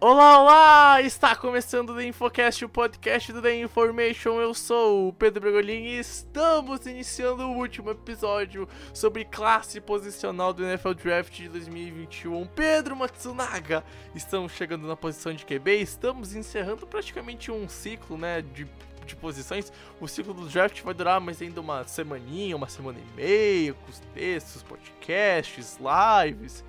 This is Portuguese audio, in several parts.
Olá, olá! Está começando o The Infocast, o podcast do The Information. Eu sou o Pedro Bregolin e estamos iniciando o último episódio sobre classe posicional do NFL Draft de 2021. Pedro Matsunaga, estamos chegando na posição de QB, estamos encerrando praticamente um ciclo, né, de de posições, o ciclo do draft vai durar mais ainda uma semaninha, uma semana e meia, com os textos, podcasts, lives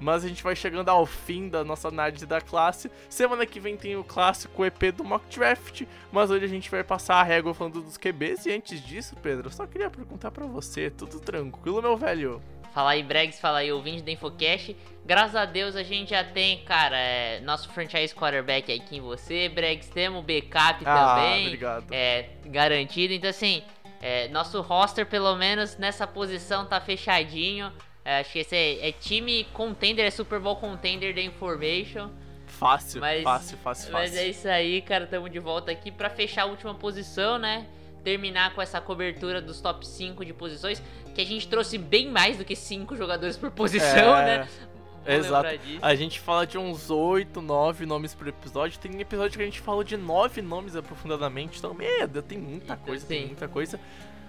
mas a gente vai chegando ao fim da nossa análise da classe. Semana que vem tem o clássico EP do Mock Draft, mas hoje a gente vai passar a régua falando dos QBs. E antes disso, Pedro, eu só queria perguntar para você, tudo tranquilo, meu velho? Fala aí, Bregs, fala aí, ouvinte do Infocast. Graças a Deus a gente já tem, cara, é, nosso franchise quarterback aqui em você, Bregs. Temos backup Ah, também. obrigado. É, garantido. Então, assim, é, nosso roster, pelo menos nessa posição, tá fechadinho. É, acho que esse é, é time contender, é Super Bowl contender da Information. Fácil, Mas, fácil, fácil, mas fácil. é isso aí, cara. Tamo de volta aqui pra fechar a última posição, né? Terminar com essa cobertura dos top 5 de posições. Que a gente trouxe bem mais do que 5 jogadores por posição, É, né? Vou Exato. A gente fala de uns 8, 9 nomes por episódio. Tem episódio que a gente falou de 9 nomes aprofundadamente. Então, meu, tem muita coisa, tem sim. muita coisa.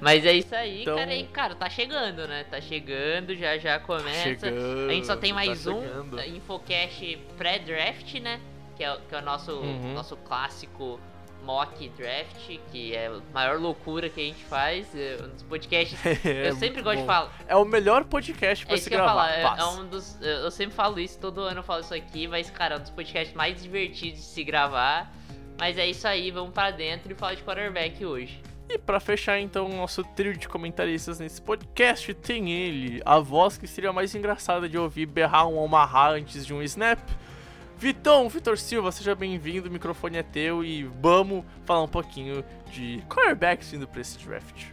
Mas é isso aí, Então- cara. E, cara, tá chegando, né? Tá chegando, já já começa. Chegando, a gente só tem tá mais um chegando. uh, Infocast pré-draft, né? Que é, o- que é o nosso, Uhum. nosso clássico mock draft, que é a maior loucura que a gente faz. É um dos podcasts. É eu sempre gosto de bom. falar. É o melhor podcast pra É se isso que eu gravar. falar, é, é um dos. Eu eu sempre falo isso, todo ano eu falo isso aqui, mas, cara, é um dos podcasts mais divertidos de se gravar. Mas é isso aí, vamos pra dentro e falar de quarterback hoje. E pra fechar então o nosso trio de comentaristas nesse podcast, tem ele, a voz que seria mais engraçada de ouvir berrar um Omaha antes de um snap. Vitão, Vitor Silva, seja bem-vindo, o microfone é teu e vamos falar um pouquinho de quarterbacks indo pra esse draft.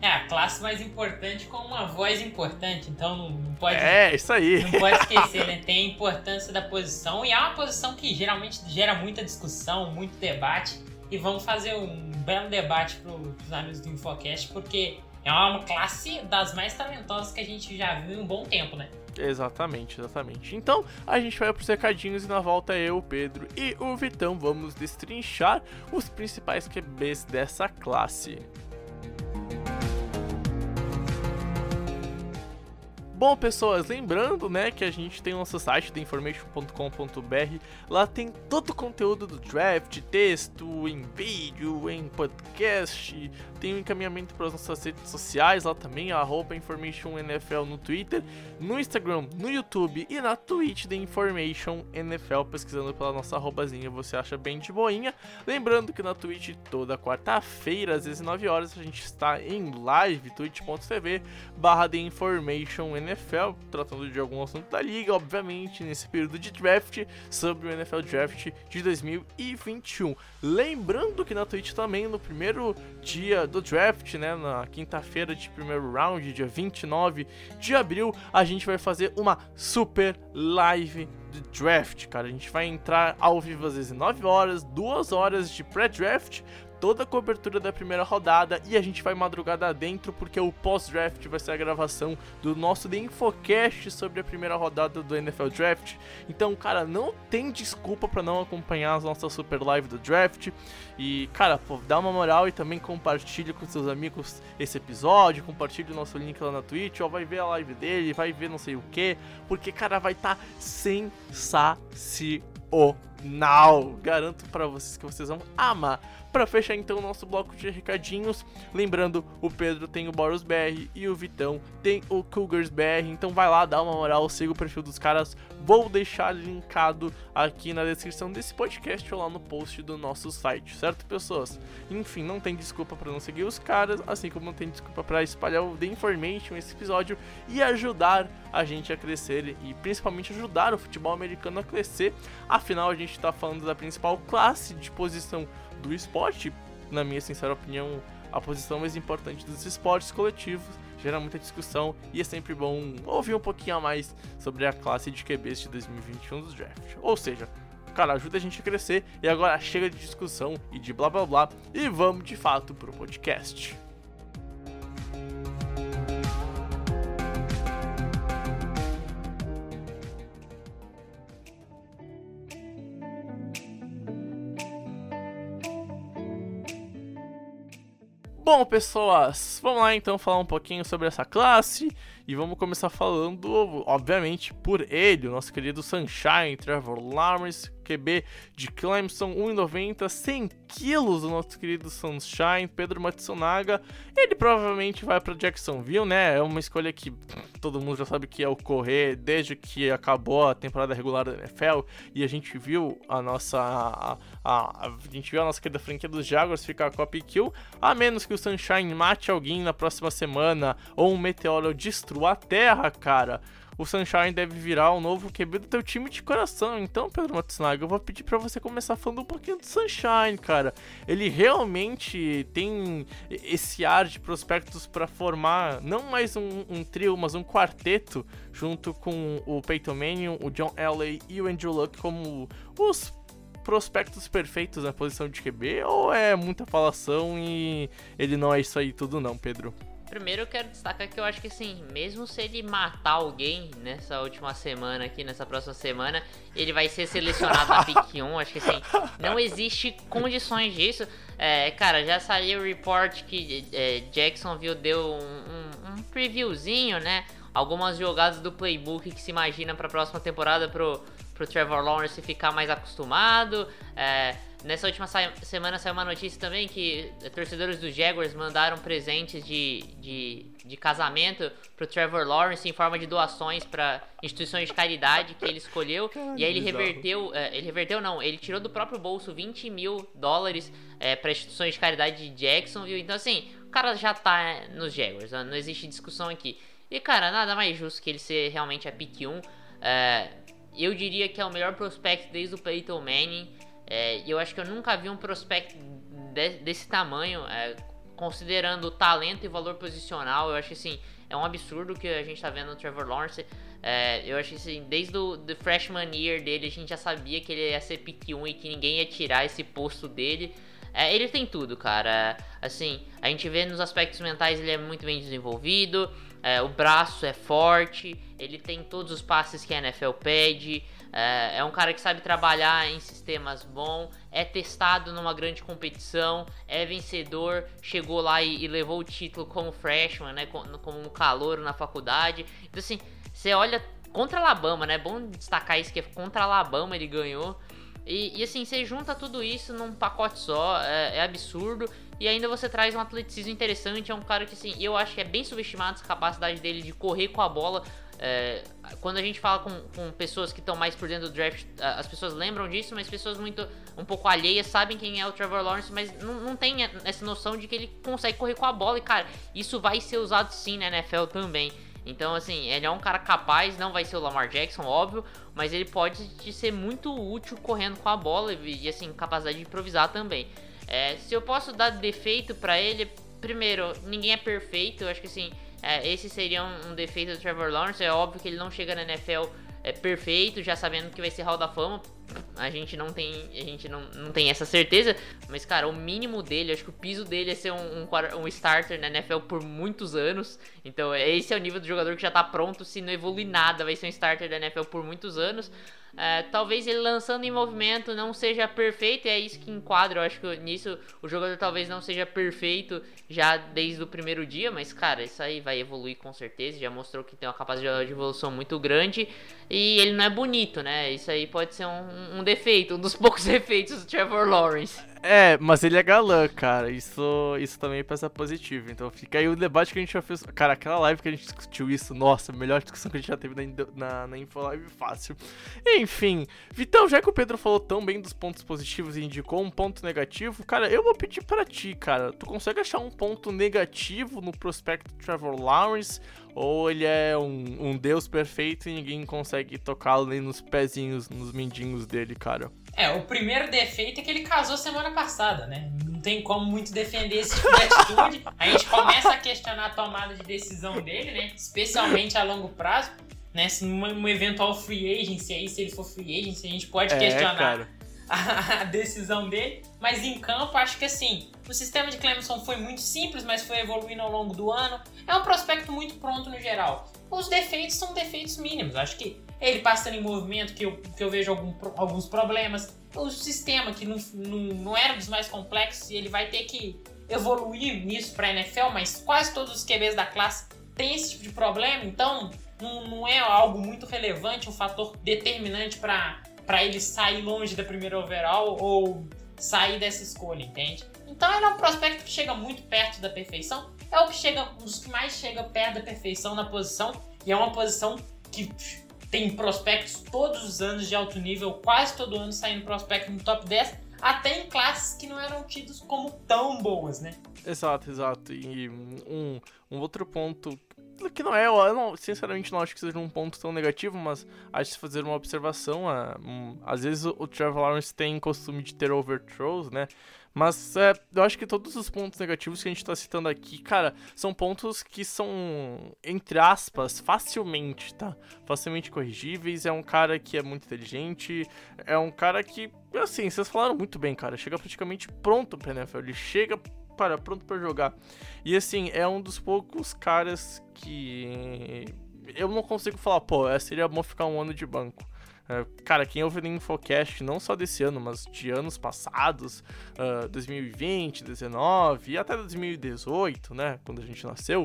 É, a classe mais importante com uma voz importante, então não pode, É, isso aí. não pode esquecer, né? Tem a importância da posição e é uma posição que geralmente gera muita discussão, muito debate. E vamos fazer um belo debate para os amigos do Infocast, porque é uma classe das mais talentosas que a gente já viu em um bom tempo, né? Exatamente, exatamente. Então, a gente vai pros recadinhos e na volta eu, Pedro e o Vitão vamos destrinchar os principais QBs dessa classe. Bom, pessoas, lembrando, né, que a gente tem o nosso site, theinformation.com.br. Lá tem todo o conteúdo do draft, texto, em vídeo, em podcast. Tem o encaminhamento para as nossas redes sociais lá também, arroba InformationNFL no Twitter, no Instagram, no YouTube e na Twitch da Information NFL, pesquisando pela nossa arrobazinha, você acha bem de boinha. Lembrando que na Twitch toda quarta-feira, às 19 horas, a gente está em live, twitch.tv barra The Information NFL, tratando de algum assunto da liga, obviamente, nesse período de draft, sobre o NFL Draft de 2021. Lembrando que na Twitch também, no primeiro dia do draft, né, na quinta-feira de primeiro round, dia 29 de abril, a gente vai fazer uma super live de draft, cara. A gente vai entrar ao vivo às 19 horas, 2 horas de pré-draft, toda a cobertura da primeira rodada e a gente vai madrugada dentro porque o pós-draft vai ser a gravação do nosso The Infocast sobre a primeira rodada do NFL Draft. Então, cara, não tem desculpa para não acompanhar a nossa super live do draft. E, cara, pô, dá uma moral e também compartilhe com seus amigos esse episódio, compartilhe o nosso link lá na Twitch, ó, vai ver a live dele, vai ver não sei o que, porque, cara, vai estar tá sensacional. Now. Garanto para vocês que vocês vão amar. Para fechar então o nosso bloco de recadinhos, lembrando, o Pedro tem o Boros BR e o Vitão tem o Cougars BR, então vai lá, dá uma moral, siga o perfil dos caras. Vou deixar linkado aqui na descrição desse podcast ou lá no post do nosso site, certo, pessoas? Enfim, não tem desculpa para não seguir os caras, assim como não tem desculpa para espalhar o The Information esse episódio e ajudar a gente a crescer e principalmente ajudar o futebol americano a crescer. Afinal, a gente está falando da principal classe de posição do esporte, na minha sincera opinião, a posição mais importante dos esportes coletivos, gera muita discussão e é sempre bom ouvir um pouquinho a mais sobre a classe de QBs de 2021 dos draft. Ou seja, cara, ajuda a gente a crescer e agora chega de discussão e de blá blá blá e vamos de fato pro podcast. Bom, pessoas, vamos lá então falar um pouquinho sobre essa classe e vamos começar falando, obviamente, por ele, o nosso querido Sunshine, Trevor Lawrence, QB de Clemson, 1,90, 100 quilos, o nosso querido Sunshine, Pedro Matsunaga. Ele provavelmente vai para Jacksonville, né? É uma escolha que todo mundo já sabe que é ocorrer desde que acabou a temporada regular da NFL e a gente viu a nossa a, a, a gente viu a nossa querida franquia dos Jaguars ficar com a kill, a menos que o Sunshine mate alguém na próxima semana ou um meteoro destrua a Terra, cara o Sunshine deve virar o novo QB do teu time de coração. Então, Pedro Matsunaga, eu vou pedir para você começar falando um pouquinho do Sunshine, cara. Ele realmente tem esse ar de prospectos para formar não mais um, um, trio, mas um quarteto, junto com o Peyton Manning, o John Elway e o Andrew Luck como os prospectos perfeitos na posição de QB ou é muita falação e ele não é isso aí tudo não, Pedro? Primeiro eu quero destacar que eu acho que assim, mesmo se ele matar alguém nessa última semana aqui, nessa próxima semana, ele vai ser selecionado na pick 1. Acho que assim, não existe condições disso. É, cara, já saiu o report que é, Jacksonville deu um, um, um, previewzinho, né? Algumas jogadas do playbook que se imagina para a próxima temporada pro, pro Trevor Lawrence ficar mais acostumado. É, Nessa última semana saiu uma notícia também que torcedores dos Jaguars mandaram presentes de, de, de casamento pro Trevor Lawrence em forma de doações para instituições de caridade que ele escolheu. Caramba, e aí ele reverteu, é, ele reverteu não, ele tirou do próprio bolso 20 mil dólares é, para instituições de caridade de Jacksonville. Então assim, o cara já tá nos Jaguars, não existe discussão aqui. E cara, nada mais justo que ele ser realmente a pick 1. É, eu diria que é o melhor prospect desde o Peyton Manning. É, eu acho que eu nunca vi um prospect de, desse tamanho, é, considerando o talento e valor posicional. Eu acho que assim, é um absurdo que a gente tá vendo no Trevor Lawrence. É, eu acho que assim, desde o freshman year dele, a gente já sabia que ele ia ser pick 1 e que ninguém ia tirar esse posto dele. É, ele tem tudo, cara. Assim, a gente vê nos aspectos mentais ele é muito bem desenvolvido. É, o braço é forte, ele tem todos os passes que a NFL pede. É, é um cara que sabe trabalhar em sistemas bons, é testado numa grande competição, é vencedor, chegou lá e, e levou o título como freshman, né, como, um calouro na faculdade. Então assim, você olha contra Alabama, né? É bom destacar isso que é contra Alabama ele ganhou. E, e, assim, você junta tudo isso num pacote só, é, é, absurdo. E ainda você traz um atleticismo interessante. É um cara que, assim, eu acho que é bem subestimado essa capacidade dele de correr com a bola. É, quando a gente fala com, com pessoas que estão mais por dentro do draft, as pessoas lembram disso, mas pessoas muito um pouco alheias sabem quem é o Trevor Lawrence, mas não, não tem essa noção de que ele consegue correr com a bola. E cara, isso vai ser usado sim na NFL também. Então, assim, ele é um cara capaz, não vai ser o Lamar Jackson, óbvio, mas ele pode te ser muito útil correndo com a bola e, assim, capacidade de improvisar também. É, se eu posso dar defeito para ele, primeiro, ninguém é perfeito, eu acho que assim, é, esse seria um, um, defeito do Trevor Lawrence. É óbvio que ele não chega na NFL é, perfeito, já sabendo que vai ser Hall da Fama. A gente não tem, a gente não, não tem essa certeza, mas cara, o mínimo dele, acho que o piso dele é ser um, um, um starter na NFL por muitos anos. Então, esse é o nível do jogador que já tá pronto, se não evoluir nada, vai ser um starter da NFL por muitos anos. É, talvez ele lançando em movimento não seja perfeito, e é isso que enquadra. Eu acho que nisso o jogador talvez não seja perfeito já desde o primeiro dia, mas cara, isso aí vai evoluir com certeza. Já mostrou que tem uma capacidade de evolução muito grande e ele não é bonito, né? Isso aí pode ser um, um defeito, um dos poucos defeitos do Trevor Lawrence. É, mas ele é galã, cara. Isso, isso também pesa positivo. Então fica aí o debate que a gente já fez. Cara, aquela live que a gente discutiu isso, nossa, a melhor discussão que a gente já teve na, na, na Infolive fácil. Enfim, Vitão, já que o Pedro falou tão bem dos pontos positivos e indicou um ponto negativo, cara, eu vou pedir para ti, cara. Tu consegue achar um ponto negativo no prospecto Trevor Lawrence? Ou ele é um, um deus perfeito e ninguém consegue tocá-lo nem nos pezinhos, nos mindinhos dele, cara? É, o primeiro defeito é que ele casou semana passada, né? Não tem como muito defender esse tipo de atitude. A gente começa a questionar a tomada de decisão dele, né? Especialmente a longo prazo. Né? Se num eventual free agency aí, se ele for free agency, a gente pode É, questionar a, a decisão dele. Mas em campo, acho que assim, o sistema de Clemson foi muito simples, mas foi evoluindo ao longo do ano. É um prospecto muito pronto no geral. Os defeitos são defeitos mínimos. Acho que ele passando em movimento, que eu, que eu vejo algum alguns problemas. O sistema, que não, não, não era dos mais complexos, e ele vai ter que evoluir nisso para NFL, mas quase todos os QBs da classe têm esse tipo de problema, então não, não é algo muito relevante, um fator determinante para ele sair longe da primeira overall ou sair dessa escolha, entende? Então ele é um prospecto que chega muito perto da perfeição, é o que chega, um dos que mais chega perto da perfeição na posição, e é uma posição que tem prospectos todos os anos de alto nível, quase todo ano saindo prospecto no top 10, até em classes que não eram tidas como tão boas, né? Exato, exato. E um, um outro ponto que não é, eu não, sinceramente não acho que seja um ponto tão negativo, mas acho que fazer uma observação, ah, hum, às vezes o, o Trevor Lawrence tem costume de ter overthrows, né? Mas é, eu acho que todos os pontos negativos que a gente tá citando aqui, cara, são pontos que são, entre aspas, facilmente, tá? Facilmente corrigíveis. É um cara que é muito inteligente, é um cara que, assim, vocês falaram muito bem, cara, chega praticamente pronto pra NFL. Ele chega para pronto pra jogar. E assim, é um dos poucos caras que eu não consigo falar, pô, é, seria bom ficar um ano de banco. É, cara, quem ouve no Infocast, não só desse ano, mas de anos passados, ah, 2020, 2019 e até 2018, né, quando a gente nasceu,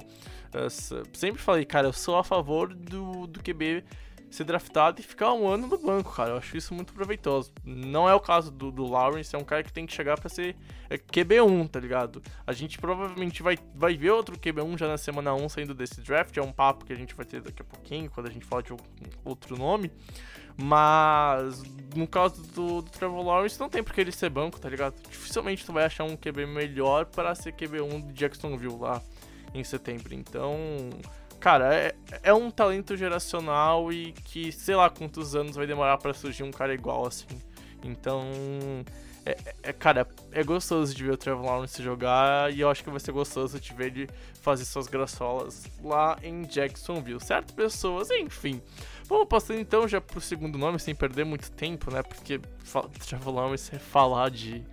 ah, s- sempre falei, cara, eu sou a favor do, do QB ser draftado e ficar um ano no banco, cara. Eu acho isso muito proveitoso. Não é o caso do, do Lawrence, é um cara que tem que chegar pra ser é, QB1, tá ligado? A gente provavelmente vai, vai ver outro QB1 já na semana 1 saindo desse draft. É um papo que a gente vai ter daqui a pouquinho, quando a gente falar de outro nome. Mas no caso do, do Trevor Lawrence, não tem porque ele ser banco, tá ligado? Dificilmente tu vai achar um QB melhor para ser QB1 de Jacksonville lá em setembro. Então, cara, é, é um talento geracional e que sei lá quantos anos vai demorar para surgir um cara igual assim. Então, é, é- cara, é gostoso de ver o Trevor Lawrence jogar e eu acho que vai ser gostoso de ver ele fazer suas graçolas lá em Jacksonville, certo, pessoas? Enfim, vamos passando então já pro segundo nome sem perder muito tempo, né? Porque fa- Trevor Lawrence é falar de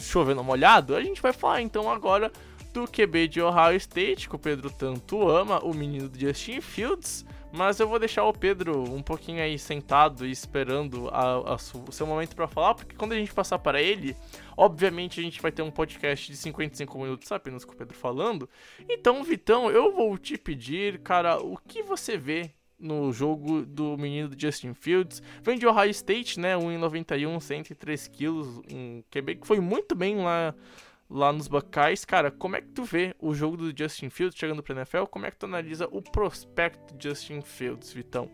chover no molhado, a gente vai falar então agora do QB de Ohio State, que o Pedro tanto ama, o menino do Justin Fields. Mas eu vou deixar o Pedro um pouquinho aí sentado e esperando a- a su- o seu momento pra falar, porque quando a gente passar para ele, obviamente a gente vai ter um podcast de 55 minutos apenas com o Pedro falando. Então, Vitão, eu vou te pedir, cara, o que você vê no jogo do menino do Justin Fields? Vem de Ohio State, né? 1,91, 103 quilos, um QB que foi muito bem lá lá nos Buckeyes, cara, como é que tu vê o jogo do Justin Fields chegando pra NFL? Como é que tu analisa o prospecto de Justin Fields, Vitão?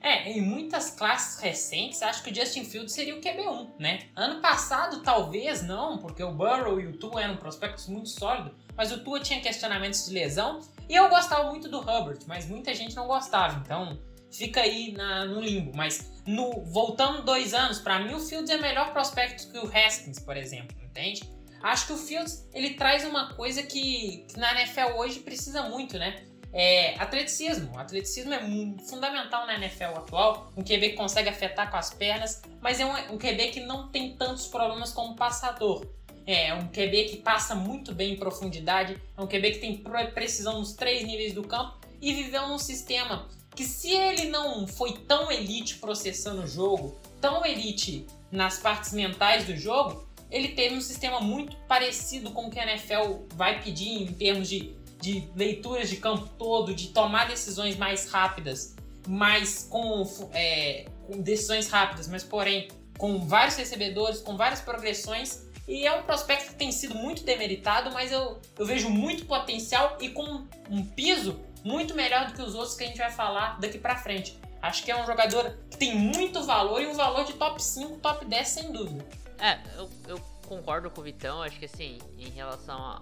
É, em muitas classes recentes, acho que o Justin Fields seria o QB1, né? Ano passado, talvez não, porque o Burrow e o Tua eram prospectos muito sólidos, mas o Tua tinha questionamentos de lesão, e eu gostava muito do Hubbard, mas muita gente não gostava, então fica aí na- no limbo. Mas no, voltando dois anos, pra mim o Fields é melhor prospecto que o Haskins, por exemplo, entende? Acho que o Fields ele traz uma coisa que, que na NFL hoje precisa muito, né? É atleticismo. O atleticismo é fundamental na NFL atual. Um QB que consegue afetar com as pernas, mas é um, um QB que não tem tantos problemas como passador. É um QB que passa muito bem em profundidade, é um QB que tem pre- precisão nos três níveis do campo e viveu num sistema que, se ele não foi tão elite processando o jogo, tão elite nas partes mentais do jogo, ele teve um sistema muito parecido com o que a NFL vai pedir em termos de, de leituras de campo todo, de tomar decisões mais rápidas mas com, é, com decisões rápidas, mas porém com vários recebedores, com várias progressões. E é um prospecto que tem sido muito demeritado, mas eu, eu vejo muito potencial e com um piso muito melhor do que os outros que a gente vai falar daqui pra frente. Acho que é um jogador que tem muito valor e um valor de top 5, top 10 sem dúvida. É, eu, eu concordo com o Vitão, acho que assim, em relação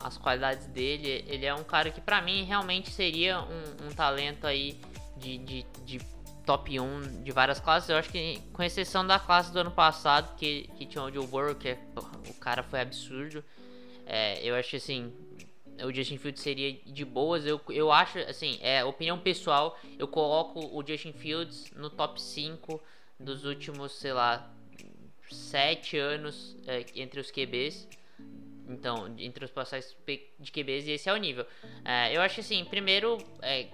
às qualidades dele, ele é um cara que para mim realmente seria um, um talento aí de, de, de, top 1 de várias classes. Eu acho que, com exceção da classe do ano passado, que, que tinha o Joe Burrow, que é, o cara foi absurdo. É, eu acho assim, o Justin Fields seria de boas. Eu, eu acho, assim, é opinião pessoal, eu coloco o Justin Fields no top 5 dos últimos, sei lá, 7 anos é, entre os QBs. Então, entre os passagens de QBs, e esse é o nível. É, eu acho assim, primeiro, é,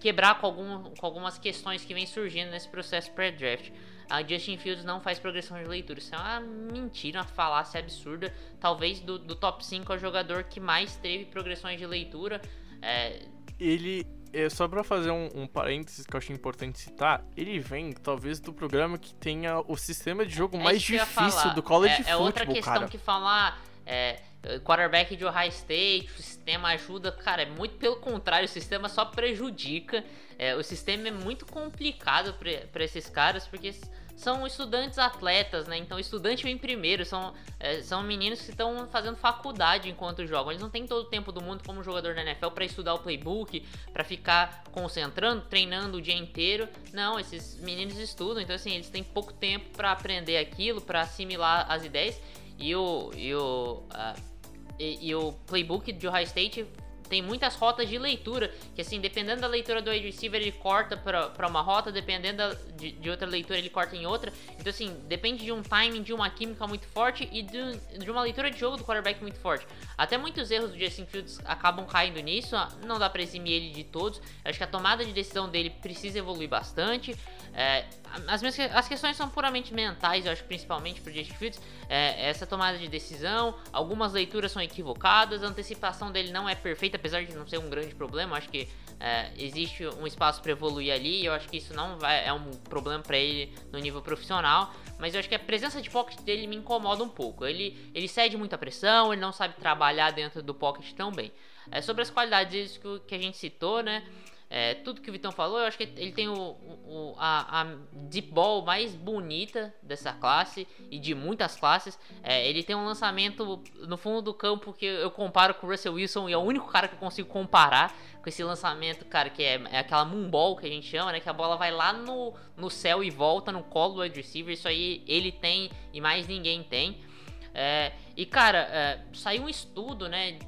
quebrar com, algum, com algumas questões que vem surgindo nesse processo pré-draft. A Justin Fields não faz progressão de leitura. Isso é uma mentira, uma falácia absurda. Talvez do, do top 5 é o jogador que mais teve progressões de leitura. É... Ele, é, só para fazer um, um, parênteses que eu acho importante citar, ele vem talvez do programa que tenha o sistema de jogo é mais difícil do college é, é football, outra questão cara. que falar é, quarterback de Ohio State, o sistema ajuda, cara, é muito pelo contrário, o sistema só prejudica. É, o sistema é muito complicado para esses caras, porque são estudantes atletas, né? Então, estudante vem primeiro, são, é, são meninos que estão fazendo faculdade enquanto jogam. Eles não têm todo o tempo do mundo como jogador da NFL para estudar o playbook, para ficar concentrando, treinando o dia inteiro. Não, esses meninos estudam, então, assim, eles têm pouco tempo para aprender aquilo, para assimilar as ideias. E o, e o, uh, e, e, o playbook de Ohio State tem muitas rotas de leitura, que assim, dependendo da leitura do wide receiver, ele corta para uma rota, dependendo de, de, outra leitura, ele corta em outra. Então, assim, depende de um timing, de uma química muito forte e de, de uma leitura de jogo do quarterback muito forte. Até muitos erros do Justin Fields acabam caindo nisso, não dá pra eximir ele de todos. Acho que a tomada de decisão dele precisa evoluir bastante. É, as, minhas, as questões são puramente mentais, eu acho, principalmente pro Justin Fields. É, essa tomada de decisão, algumas leituras são equivocadas, a antecipação dele não é perfeita, apesar de não ser um grande problema. Acho que é, existe um espaço para evoluir ali e eu acho que isso não vai, é um problema para ele no nível profissional. Mas eu acho que a presença de pocket dele me incomoda um pouco. Ele, ele cede muita pressão, ele não sabe trabalhar dentro do pocket tão bem. É, sobre as qualidades que, que a gente citou, né? É, tudo que o Vitão falou, eu acho que ele tem o, o, a, a deep ball mais bonita dessa classe e de muitas classes. É, ele tem um lançamento no fundo do campo que eu comparo com o Russell Wilson e é o único cara que eu consigo comparar com esse lançamento, cara, que é, é aquela moonball que a gente chama, né? Que a bola vai lá no, no céu e volta no colo do wide receiver. Isso aí ele tem e mais ninguém tem. É, e cara, é, saiu um estudo, né?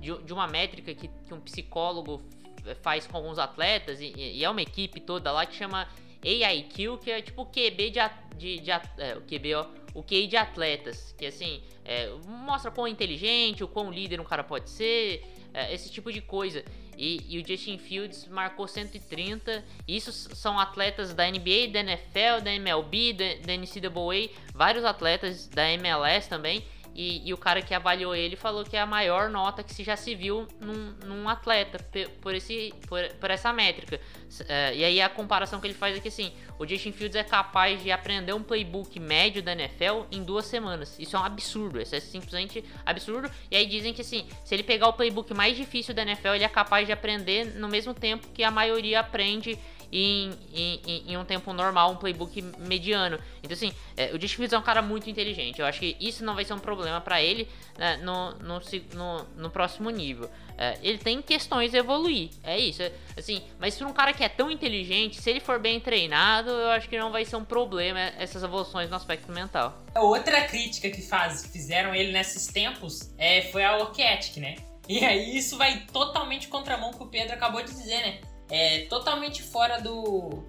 De, de uma métrica que, que um psicólogo faz com alguns atletas, e, e, é uma equipe toda lá que chama AIQ, que é tipo o QB de, de, de é, o QB, ó, o QI de atletas, que assim, é, mostra quão inteligente, o quão líder um cara pode ser, é, esse tipo de coisa. E, e, o Justin Fields marcou 130. Isso são atletas da NBA, da NFL, da MLB, da, da NCAA, vários atletas da MLS também. E, e, o cara que avaliou ele falou que é a maior nota que se já se viu num, num atleta por, esse, por, por essa métrica. Uh, e aí a comparação que ele faz é que assim, o Justin Fields é capaz de aprender um playbook médio da NFL em duas semanas. Isso é um absurdo, isso é simplesmente absurdo. E aí dizem que assim, se ele pegar o playbook mais difícil da NFL, ele é capaz de aprender no mesmo tempo que a maioria aprende em, em, em, um tempo normal, um playbook mediano. Então, assim, é, o Fields é um cara muito inteligente. Eu acho que isso não vai ser um problema para ele né, no, no, no, no, próximo nível. É, ele tem questões a evoluir, é isso. É, assim, mas para um cara que é tão inteligente, se ele for bem treinado, eu acho que não vai ser um problema essas evoluções no aspecto mental. Outra crítica que faz, fizeram ele nesses tempos é, foi a work ethic, né? E aí isso vai totalmente contramão que o Pedro acabou de dizer, né? É totalmente fora do,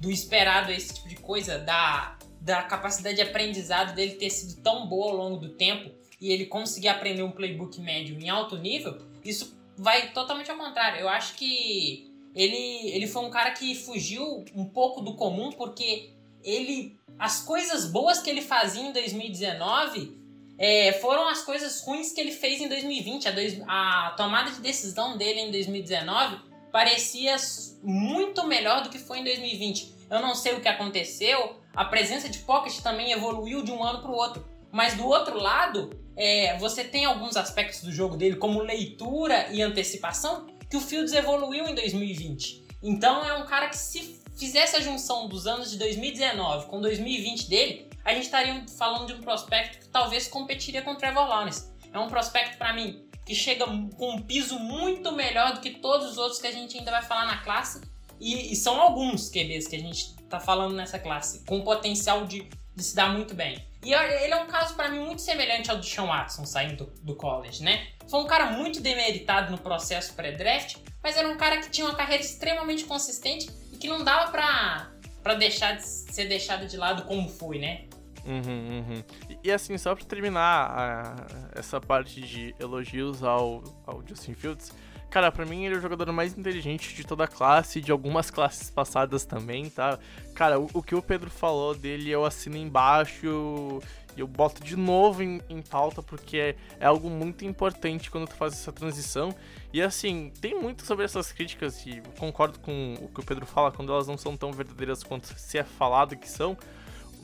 do esperado esse tipo de coisa, da, da capacidade de aprendizado dele ter sido tão boa ao longo do tempo e ele conseguir aprender um playbook médio em alto nível, isso vai totalmente ao contrário. Eu acho que ele, ele foi um cara que fugiu um pouco do comum porque ele as coisas boas que ele fazia em 2019 é, foram as coisas ruins que ele fez em 2020. A, dois, a tomada de decisão dele em 2019 parecia muito melhor do que foi em 2020. Eu não sei o que aconteceu, a presença de pocket também evoluiu de um ano para o outro. Mas do outro lado, é, você tem alguns aspectos do jogo dele, como leitura e antecipação, que o Fields evoluiu em 2020. Então é um cara que se fizesse a junção dos anos de 2019 com 2020 dele, a gente estaria falando de um prospecto que talvez competiria com o Trevor Lawrence. É um prospecto para mim que chega com um piso muito melhor do que todos os outros que a gente ainda vai falar na classe. E, e são alguns QBs que a gente tá falando nessa classe, com potencial de, de se dar muito bem. E ele é um caso para mim muito semelhante ao do Sean Watson saindo do, do college, né? Foi um cara muito demeritado no processo pré-draft, mas era um cara que tinha uma carreira extremamente consistente e que não dava pra, pra deixar de ser deixado de lado como foi, né? Uhum, uhum. E, e, assim, só pra terminar a, essa parte de elogios ao, ao Justin Fields, cara, pra mim ele é o jogador mais inteligente de toda a classe, de algumas classes passadas também, tá? Cara, o, o que o Pedro falou dele eu assino embaixo e eu boto de novo em, em pauta porque é, é, algo muito importante quando tu faz essa transição. E assim, tem muito sobre essas críticas e concordo com o que o Pedro fala quando elas não são tão verdadeiras quanto se é falado que são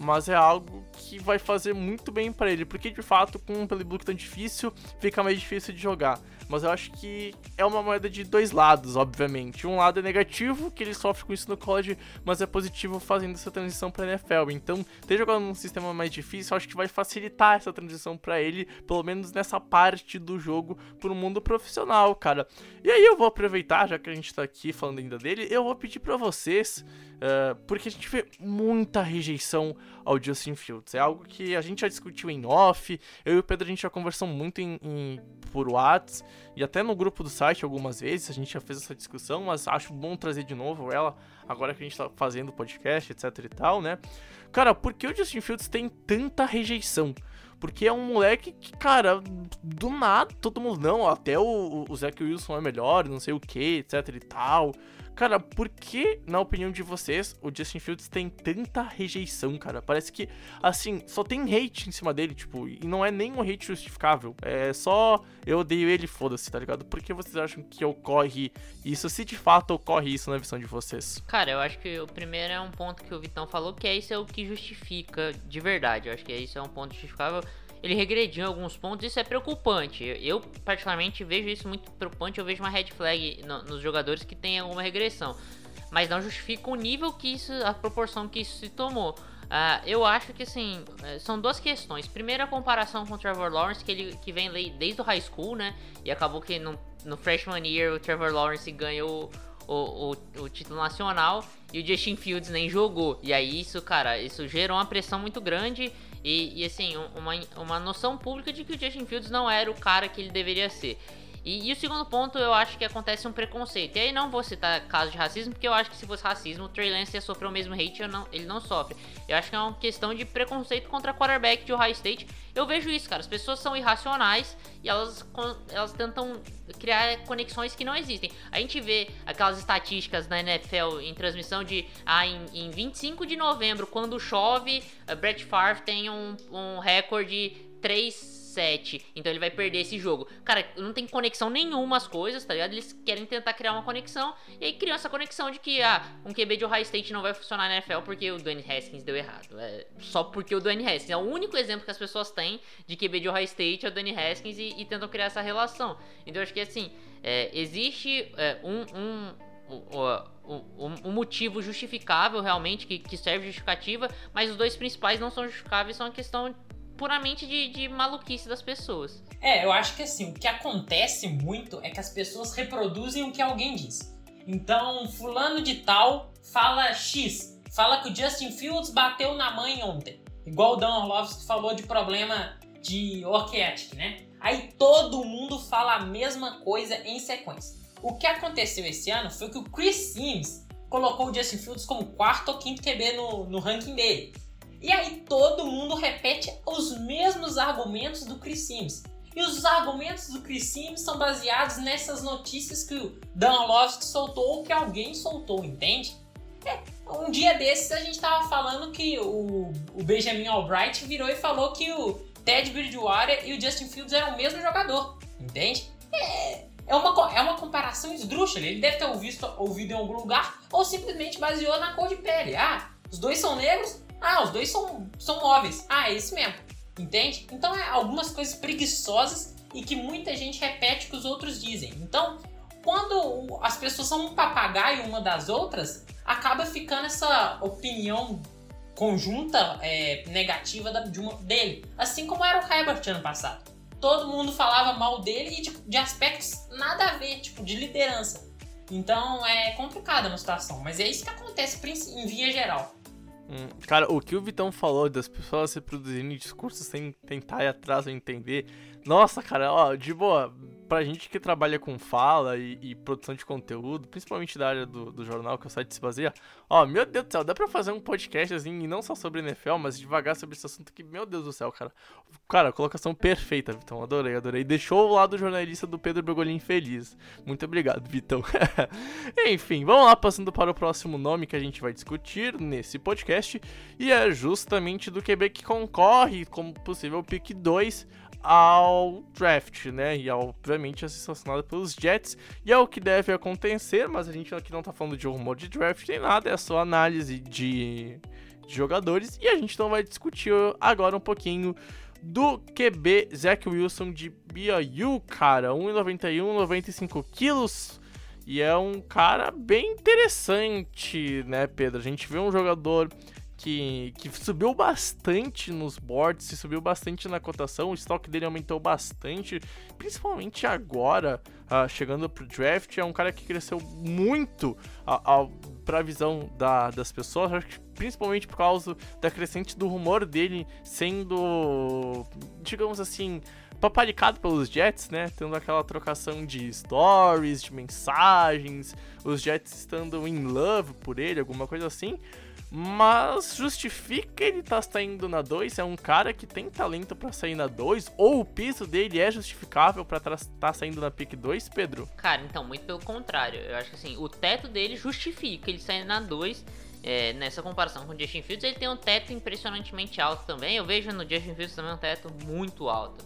mas é algo que vai fazer muito bem para ele, porque de fato com um playbook tão difícil, fica mais difícil de jogar. Mas eu acho que é uma moeda de dois lados, obviamente. Um lado é negativo, que ele sofre com isso no college, mas é positivo fazendo essa transição para NFL. Então, ter jogado num sistema mais difícil, eu acho que vai facilitar essa transição para ele, pelo menos nessa parte do jogo pro mundo profissional, cara. E aí eu vou aproveitar, já que a gente tá aqui falando ainda dele, eu vou pedir para vocês Uh, porque a gente vê muita rejeição ao Justin Fields. É algo que a gente já discutiu em off, eu e o Pedro a gente já conversou muito em, em, por Whats e até no grupo do site algumas vezes, a gente já fez essa discussão, mas acho bom trazer de novo ela agora que a gente tá fazendo podcast, etc e tal, né? Cara, por que o Justin Fields tem tanta rejeição? Porque é um moleque que, cara, do nada, todo mundo, não, até o, o Zach Wilson é melhor, não sei o que, etc e tal. Cara, por que, na opinião de vocês, o Justin Fields tem tanta rejeição, cara? Parece que, assim, só tem hate em cima dele, tipo, e não é nem um hate justificável. É só eu odeio ele, foda-se, tá ligado? Por que vocês acham que ocorre isso, se de fato ocorre isso na visão de vocês? Cara, eu acho que o primeiro é um ponto que o Vitão falou, que é isso é o que justifica de verdade. Eu acho que isso é um ponto justificável ele regrediu em alguns pontos, isso é preocupante. Eu, particularmente, vejo isso muito preocupante. Eu vejo uma red flag no, nos jogadores que tem alguma regressão. Mas não justifica o nível que isso, a proporção que isso se tomou. Uh, eu acho que assim, eh, são duas questões. Primeiro a comparação com o Trevor Lawrence, que ele que vem desde o high school, né? E acabou que no, no freshman year o Trevor Lawrence ganhou o, o, o, título nacional e o Justin Fields nem jogou. E aí isso, cara, isso gerou uma pressão muito grande e, e assim, uma, uma noção pública de que o Justin Fields não era o cara que ele deveria ser. E, e, o segundo ponto, eu acho que acontece um preconceito. E aí não vou citar caso de racismo, porque eu acho que se fosse racismo, o Trey Lance ia sofrer o mesmo hate, não, ele não sofre. Eu acho que é uma questão de preconceito contra quarterback de Ohio State. Eu vejo isso, cara. As pessoas são irracionais e elas, elas tentam criar conexões que não existem. A gente vê aquelas estatísticas na NFL em transmissão de ah, em, em 25 de novembro, quando chove, Brett Favre tem um, um recorde 3 7. Então ele vai perder esse jogo. Cara, não tem conexão nenhuma as coisas, tá ligado? Eles querem tentar criar uma conexão. E aí criam essa conexão de que, ah, um QB de Ohio State não vai funcionar na NFL porque o Dwayne Haskins deu errado. É só porque o Dwayne Haskins. É o único exemplo que as pessoas têm de QB de Ohio State é o Dwayne Haskins e, e tentam criar essa relação. Então eu acho que assim, é, existe é, um, um um, um, motivo justificável realmente que, que serve justificativa, mas os dois principais não são justificáveis, são a questão puramente de, de maluquice das pessoas. É, eu acho que assim, o que acontece muito é que as pessoas reproduzem o que alguém diz. Então, fulano de tal fala X, fala que o Justin Fields bateu na mãe ontem. Igual o Dan Orlovsky falou de problema de orquestra, né? Aí todo mundo fala a mesma coisa em sequência. O que aconteceu esse ano foi que o Chris Sims colocou o Justin Fields como quarto ou quinto QB no, no ranking dele. E aí todo mundo repete os mesmos argumentos do Chris Sims. E os argumentos do Chris Sims são baseados nessas notícias que o Dan Orlovsky soltou ou que alguém soltou, entende? É, um dia desses a gente tava falando que o, o Benjamin Albright virou e falou que o Ted Bridgewater e o Justin Fields eram o mesmo jogador, entende? É, é uma, é uma comparação esdrúxula. Ele deve ter ouvido, ouvido em algum lugar ou simplesmente baseou na cor de pele. Ah, os dois são negros, ah, os dois são, são móveis. Ah, é isso mesmo. Entende? Então é algumas coisas preguiçosas e que muita gente repete que os outros dizem. Então, quando as pessoas são um papagaio uma das outras, acaba ficando essa opinião conjunta é, negativa da, de uma, dele. Assim como era o Herbert ano passado. Todo mundo falava mal dele e de, de aspectos nada a ver, tipo, de liderança. Então é complicada a situação, mas é isso que acontece em via geral. Cara, o que o Vitão falou das pessoas reproduzindo discursos sem tentar ir atrás ou entender. Nossa, cara, ó, de boa, pra gente que trabalha com fala e, e produção de conteúdo, principalmente da área do, do, jornal que o site se baseia, ó, meu Deus do céu, dá pra fazer um podcast assim, e não só sobre NFL, mas devagar sobre esse assunto que, meu Deus do céu, cara. Cara, colocação perfeita, Vitão, adorei, adorei. Deixou o lado jornalista do Pedro Bergolin feliz. Muito obrigado, Vitão. Enfim, vamos lá, passando para o próximo nome que a gente vai discutir nesse podcast, e é justamente do QB que concorre como possível pick 2 ao draft, né? E obviamente a ser pelos Jets. E é o que deve acontecer, mas a gente aqui não tá falando de rumor de draft nem nada, é só análise de, de jogadores. E a gente não vai discutir agora um pouquinho do QB Zach Wilson de BYU, cara. 1,91, 95 quilos. E é um cara bem interessante, né, Pedro? A gente vê um jogador que, que subiu bastante nos boards, subiu bastante na cotação, o estoque dele aumentou bastante, principalmente agora, uh, chegando pro draft, é um cara que cresceu muito a, a, pra visão da, das pessoas, principalmente por causa da crescente do rumor dele sendo, digamos assim, paparicado pelos Jets, né? Tendo aquela trocação de stories, de mensagens, os Jets estando in love por ele, alguma coisa assim. Mas justifica ele estar tá saindo na 2? É um cara que tem talento para sair na 2? Ou o piso dele é justificável para estar tá saindo na pick 2, Pedro? Cara, então, muito pelo contrário. Eu acho que assim, o teto dele justifica ele sair na 2. É, nessa comparação com o Justin Fields, ele tem um teto impressionantemente alto também. Eu vejo no Justin Fields também um teto muito alto.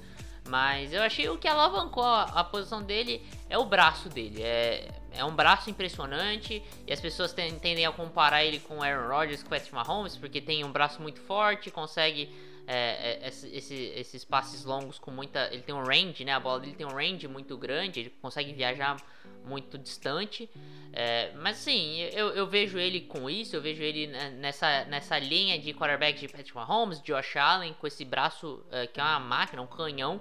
Mas eu achei o que alavancou a, a posição dele é o braço dele. É, é um braço impressionante e as pessoas tendem a comparar ele com Aaron Rodgers com Patrick Mahomes porque tem um braço muito forte, consegue é, é, esse, esses passes longos com muita. Ele tem um range, né? A bola dele tem um range muito grande, ele consegue viajar muito distante. É, mas assim, eu, eu, vejo ele com isso, eu vejo ele nessa, nessa linha de quarterback de Patrick Mahomes, Josh Allen, com esse braço é, que é uma máquina, um canhão.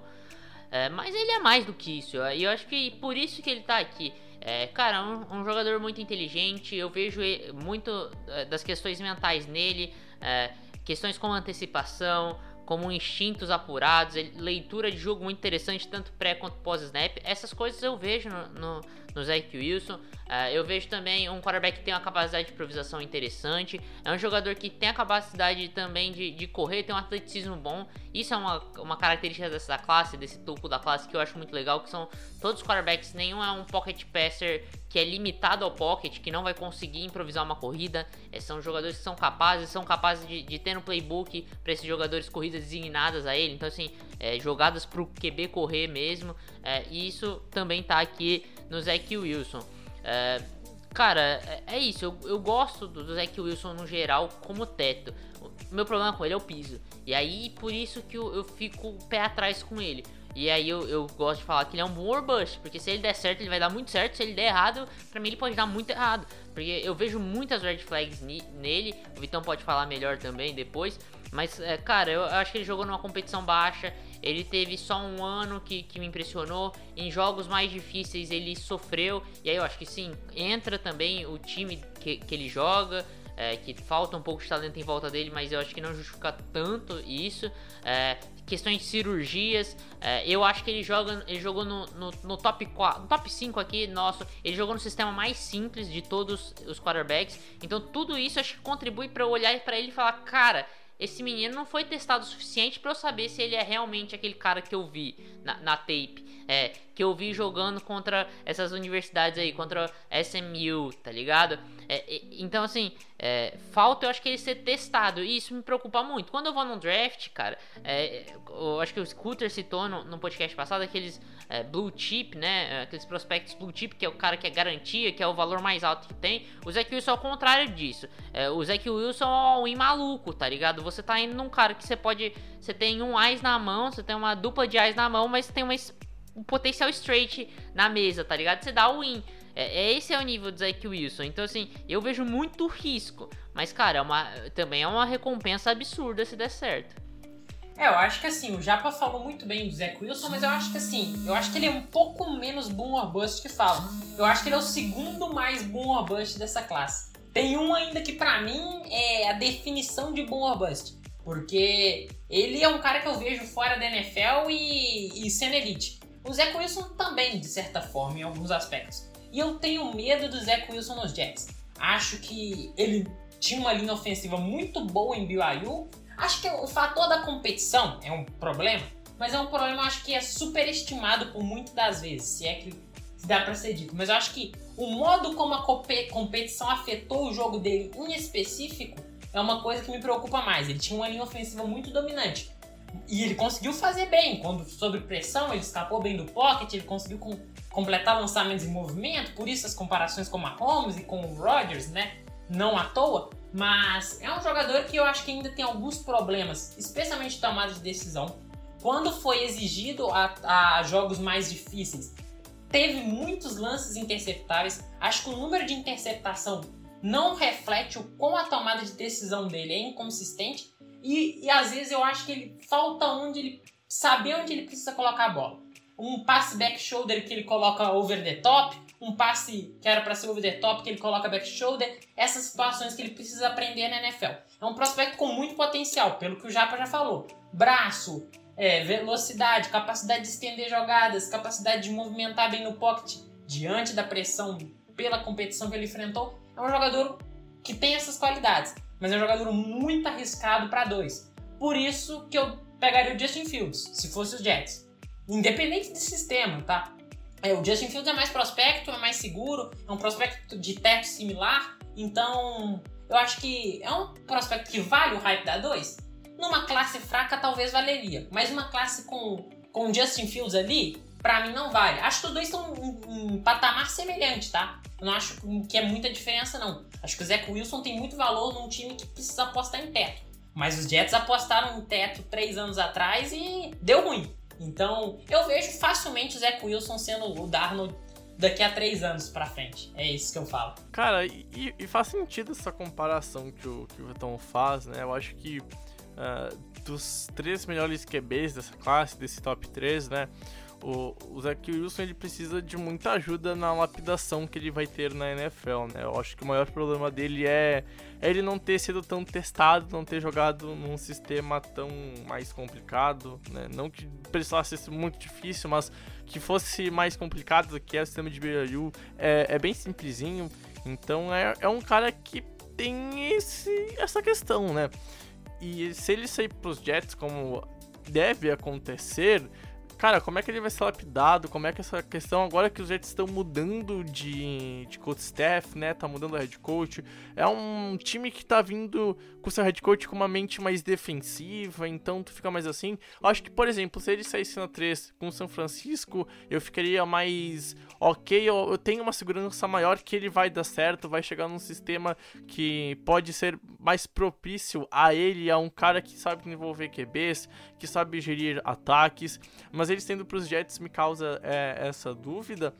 É, mas ele é mais do que isso, e eu acho que por isso que ele tá aqui. É, cara, um, um, jogador muito inteligente. Eu vejo muito é, das questões mentais nele, é, questões como antecipação, como instintos apurados, leitura de jogo muito interessante, tanto pré quanto pós-snap. Essas coisas eu vejo no, no, no Zach Wilson. Uh, eu vejo também um quarterback que tem uma capacidade de improvisação interessante. É um jogador que tem a capacidade também de, de correr, tem um atleticismo bom. Isso é uma, uma característica dessa classe, desse topo da classe, que eu acho muito legal, que são todos os quarterbacks, nenhum é um pocket passer que é limitado ao pocket, que não vai conseguir improvisar uma corrida. É, são jogadores que são capazes, são capazes de, de ter no playbook para esses jogadores corridas designadas a ele. Então, assim, é, jogadas para o QB correr mesmo. É, e isso também tá aqui no Zach Wilson. É, cara, é, é, isso. Eu, eu gosto do, do Zach Wilson no geral como teto. O meu problema com ele é o piso. E aí, por isso que eu, eu fico pé atrás com ele. E aí eu, eu gosto de falar que ele é um bom bust, porque se ele der certo, ele vai dar muito certo. Se ele der errado, pra mim ele pode dar muito errado. Porque eu vejo muitas red flags nele. O Vitão pode falar melhor também depois. Mas, é, cara, eu acho que ele jogou numa competição baixa. Ele teve só um ano que, que me impressionou. Em jogos mais difíceis ele sofreu. E aí eu acho que sim, entra também o time que, que ele joga. É, que falta um pouco de talento em volta dele, mas eu acho que não justifica tanto isso. É, questões de cirurgias, é, eu acho que ele joga, ele jogou no, no, no, top 4, no top 5 aqui nosso, ele jogou no sistema mais simples de todos os quarterbacks. Então tudo isso acho que contribui para eu olhar para ele e falar, cara, esse menino não foi testado o suficiente para eu saber se ele é realmente aquele cara que eu vi na, na tape. É, que eu vi jogando contra essas universidades aí, contra SMU, tá ligado? É, então, assim, é, falta eu acho que ele ser testado. E isso me preocupa muito. Quando eu vou no draft, cara, é, eu acho que o Scooter citou no, no podcast passado aqueles é, blue chip, né? Aqueles prospectos blue chip, que é o cara que é garantia, que é o valor mais alto que tem. O Zach Wilson é o contrário disso. É, o Zach Wilson é um maluco, tá ligado? Você tá indo num cara que você pode. Você tem um AIS na mão, você tem uma dupla de AIS na mão, mas tem uma, um potencial straight na mesa, tá ligado? Você dá o win. É, é, esse é o nível do Zach Wilson. Então, assim, eu vejo muito risco. Mas, cara, é uma, também é uma recompensa absurda se der certo. É, eu acho que assim, o Japa falou muito bem do Zach Wilson, mas eu acho que assim, eu acho que ele é um pouco menos boom or bust que fala. Eu acho que ele é o segundo mais boom or bust dessa classe. Tem um ainda que para mim é a definição de boom or bust. Porque ele é um cara que eu vejo fora da NFL e, e sendo elite. O Zach Wilson também, de certa forma, em alguns aspectos. E eu tenho medo do Zach Wilson nos Jets. Acho que ele tinha uma linha ofensiva muito boa em BYU. Acho que o fator da competição é um problema, mas é um problema acho que é superestimado por muitas das vezes, se é que dá para ser dito. Mas eu acho que o modo como a competição afetou o jogo dele em específico é uma coisa que me preocupa mais. Ele tinha uma linha ofensiva muito dominante. E ele conseguiu fazer bem. Quando sob pressão, ele escapou bem do pocket, ele conseguiu com, completar lançamentos em movimento, por isso as comparações com Mahomes e com o Rodgers, né? Não à toa, mas é um jogador que eu acho que ainda tem alguns problemas, especialmente tomada de decisão. Quando foi exigido a, a jogos mais difíceis, teve muitos lances interceptáveis. Acho que o número de interceptação não reflete o quão a tomada de decisão dele é inconsistente e, e às vezes eu acho que ele falta onde ele saber onde ele precisa colocar a bola um passe back shoulder que ele coloca over the top, um passe que era para ser over the top que ele coloca back shoulder, essas situações que ele precisa aprender na NFL. É um prospecto com muito potencial, pelo que o Japa já falou. Braço, é, velocidade, capacidade de estender jogadas, capacidade de movimentar bem no pocket diante da pressão pela competição que ele enfrentou. É um jogador que tem essas qualidades, mas é um jogador muito arriscado para dois. Por isso que eu pegaria o Justin Fields, se fosse os Jets. Independente de sistema, tá? É, o Justin Fields é mais prospecto, é mais seguro, é um prospecto de teto similar, então eu acho que é um prospecto que vale o hype da 2. Numa classe fraca talvez valeria, mas uma classe com, com o Justin Fields ali, pra mim não vale. Acho que os dois estão em, em patamar semelhante, tá? Eu não acho que é muita diferença, não. Acho que o Zach Wilson tem muito valor num time que precisa apostar em teto. Mas os Jets apostaram em teto três anos atrás e deu ruim. Então, eu vejo facilmente o Zach Wilson sendo o Darnold daqui a três anos pra frente. É isso que eu falo. Cara, e, e faz sentido essa comparação que o, que o Vitão faz, né? Eu acho que uh, dos três melhores QBs dessa classe, desse top 3, né? O, o Zach Wilson ele precisa de muita ajuda na lapidação que ele vai ter na NFL, né? Eu acho que o maior problema dele é, é ele não ter sido tão testado, não ter jogado num sistema tão mais complicado, né? Não que precisasse ser muito difícil, mas que fosse mais complicado do que é o sistema de BYU. É, é bem simplesinho, então é, é um cara que tem esse, essa questão, né? E se ele sair pros Jets como deve acontecer, cara, como é que ele vai ser lapidado? Como é que essa questão, agora que os Jets estão mudando de, de coach staff, né? Tá mudando o head coach. É um time que tá vindo com seu head coach com uma mente mais defensiva, então tu fica mais assim. Eu acho que, por exemplo, se ele saísse na 3 com o São Francisco, eu ficaria mais ok, eu, eu tenho uma segurança maior que ele vai dar certo, vai chegar num sistema que pode ser mais propício a ele, a um cara que sabe desenvolver QBs, que sabe gerir ataques, mas eles tendo para os Jets me causa é, essa dúvida.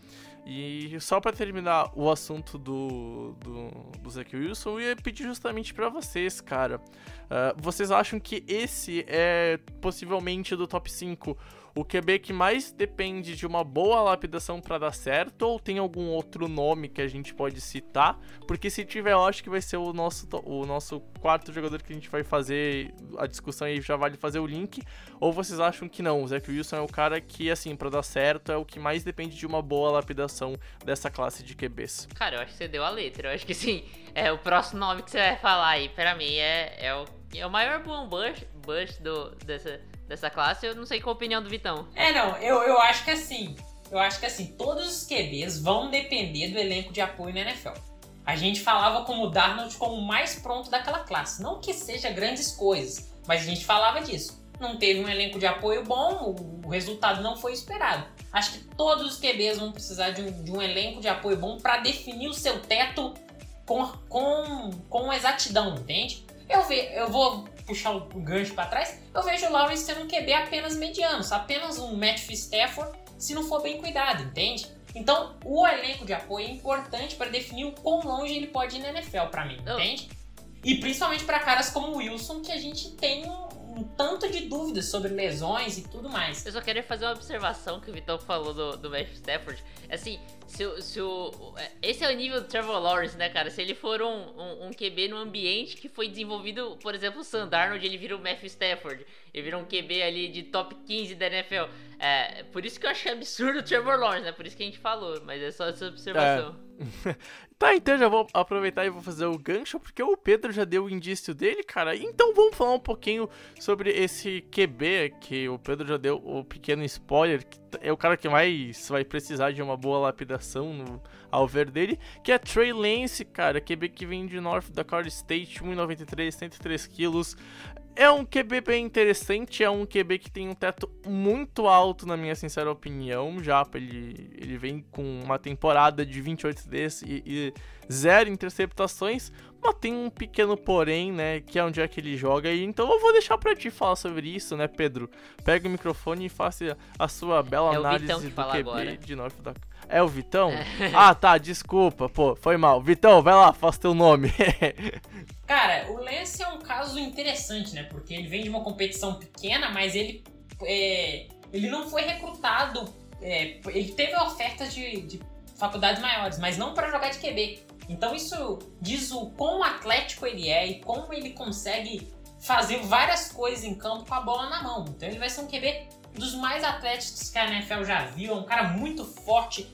E só para terminar o assunto do, do, do Wilson, eu ia pedir justamente para vocês, cara. Uh, vocês acham que esse é possivelmente do top 5 o QB que mais depende de uma boa lapidação para dar certo ou tem algum outro nome que a gente pode citar? Porque se tiver, eu acho que vai ser o nosso, o nosso quarto jogador que a gente vai fazer a discussão e já vale fazer o link. Ou vocês acham que não? O Zach Wilson é o cara que, assim, para dar certo é o que mais depende de uma boa lapidação dessa classe de QBs. Cara, eu acho que você deu a letra. Eu acho que sim. É o próximo nome que você vai falar aí, para mim, é, é, o, é o maior boom bust do, dessa dessa classe, eu não sei qual a opinião do Vitão. É, não, eu, eu acho que assim, eu acho que assim, todos os QBs vão depender do elenco de apoio na NFL. A gente falava como o Darnold como o mais pronto daquela classe. Não que seja grandes coisas, mas a gente falava disso. não teve um elenco de apoio bom, o resultado não foi esperado. Acho que todos os QBs vão precisar de um, de um elenco de apoio bom para definir o seu teto com, com, com exatidão, entende? Eu, ve, eu vou puxar o, o gancho para trás, eu vejo o Lawrence sendo um QB apenas mediano, apenas um Matthew Stafford se não for bem cuidado, entende? Então, o elenco de apoio é importante para definir o quão longe ele pode ir na NFL para mim, entende? E principalmente para caras como o Wilson, que a gente tem um, um, tanto de dúvidas sobre lesões e tudo mais. Eu só queria fazer uma observação que o Vitão falou do, do Matthew Stafford. Assim, se, o, se o. Esse é o nível do Trevor Lawrence, né, cara? Se ele for um, um, um QB no ambiente que foi desenvolvido, por exemplo, o Sandarno, onde ele vira o Matthew Stafford. Ele vira um QB ali de top 15 da NFL. É, por isso que eu achei absurdo o Trevor Lawrence, né? Por isso que a gente falou, mas é só essa observação. Tá, então já vou aproveitar e vou fazer o gancho, porque o Pedro já deu o indício dele, cara. Então vamos falar um pouquinho sobre esse QB, que o Pedro já deu o pequeno spoiler, que é o cara que mais vai precisar de uma boa lapidação no, ao ver dele, que é Trey Lance, cara, QB que vem de North Dakota State, 1,93, 103 quilos. É um QB bem interessante, é um QB que tem um teto muito alto, na minha sincera opinião. Já ele, ele vem com uma temporada de 28 desse e, e zero interceptações, mas tem um pequeno porém, né, que é onde é que ele joga. E então eu vou deixar para ti falar sobre isso, né, Pedro? Pega o microfone e faça a sua bela é análise do QB agora. de North Dakota. É o Vitão? É. Ah, tá, desculpa, pô, foi mal. Vitão, vai lá, faz teu nome. Cara, o Lance é um caso interessante, né? Porque ele vem de uma competição pequena, mas ele, é, ele não foi recrutado. É, ele teve ofertas de, de faculdades maiores, mas não para jogar de QB. Então isso diz o quão atlético ele é e como ele consegue fazer várias coisas em campo com a bola na mão. Então ele vai ser um QB dos mais atléticos que a NFL já viu, é um cara muito forte,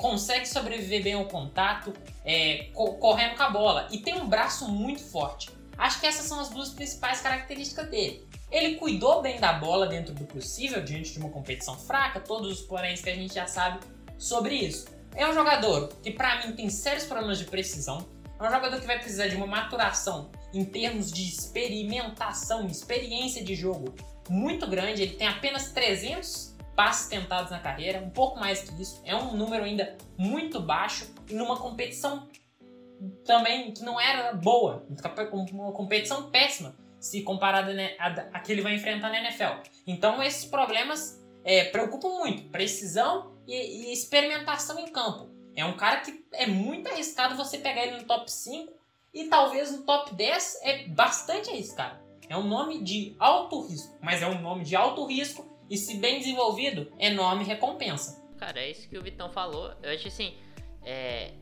consegue sobreviver bem ao contato, é, co correndo com a bola e tem um braço muito forte. Acho que essas são as duas principais características dele. Ele cuidou bem da bola dentro do possível, diante de uma competição fraca, todos os poréns que a gente já sabe sobre isso. É um jogador que, para mim, tem sérios problemas de precisão. É um jogador que vai precisar de uma maturação em termos de experimentação, experiência de jogo muito grande. Ele tem apenas 300 passes tentados na carreira, um pouco mais que isso. É um número ainda muito baixo e numa competição também que não era boa, uma competição péssima se comparada a, que ele vai enfrentar na NFL. Então esses problemas é, preocupam muito, precisão e, e experimentação em campo. É um cara que é muito arriscado você pegar ele no top 5 e talvez no top 10 é bastante arriscado. É um nome de alto risco, mas é um nome de alto risco e se bem desenvolvido, enorme recompensa. Cara, é isso que o Vitão falou. Eu acho assim, é,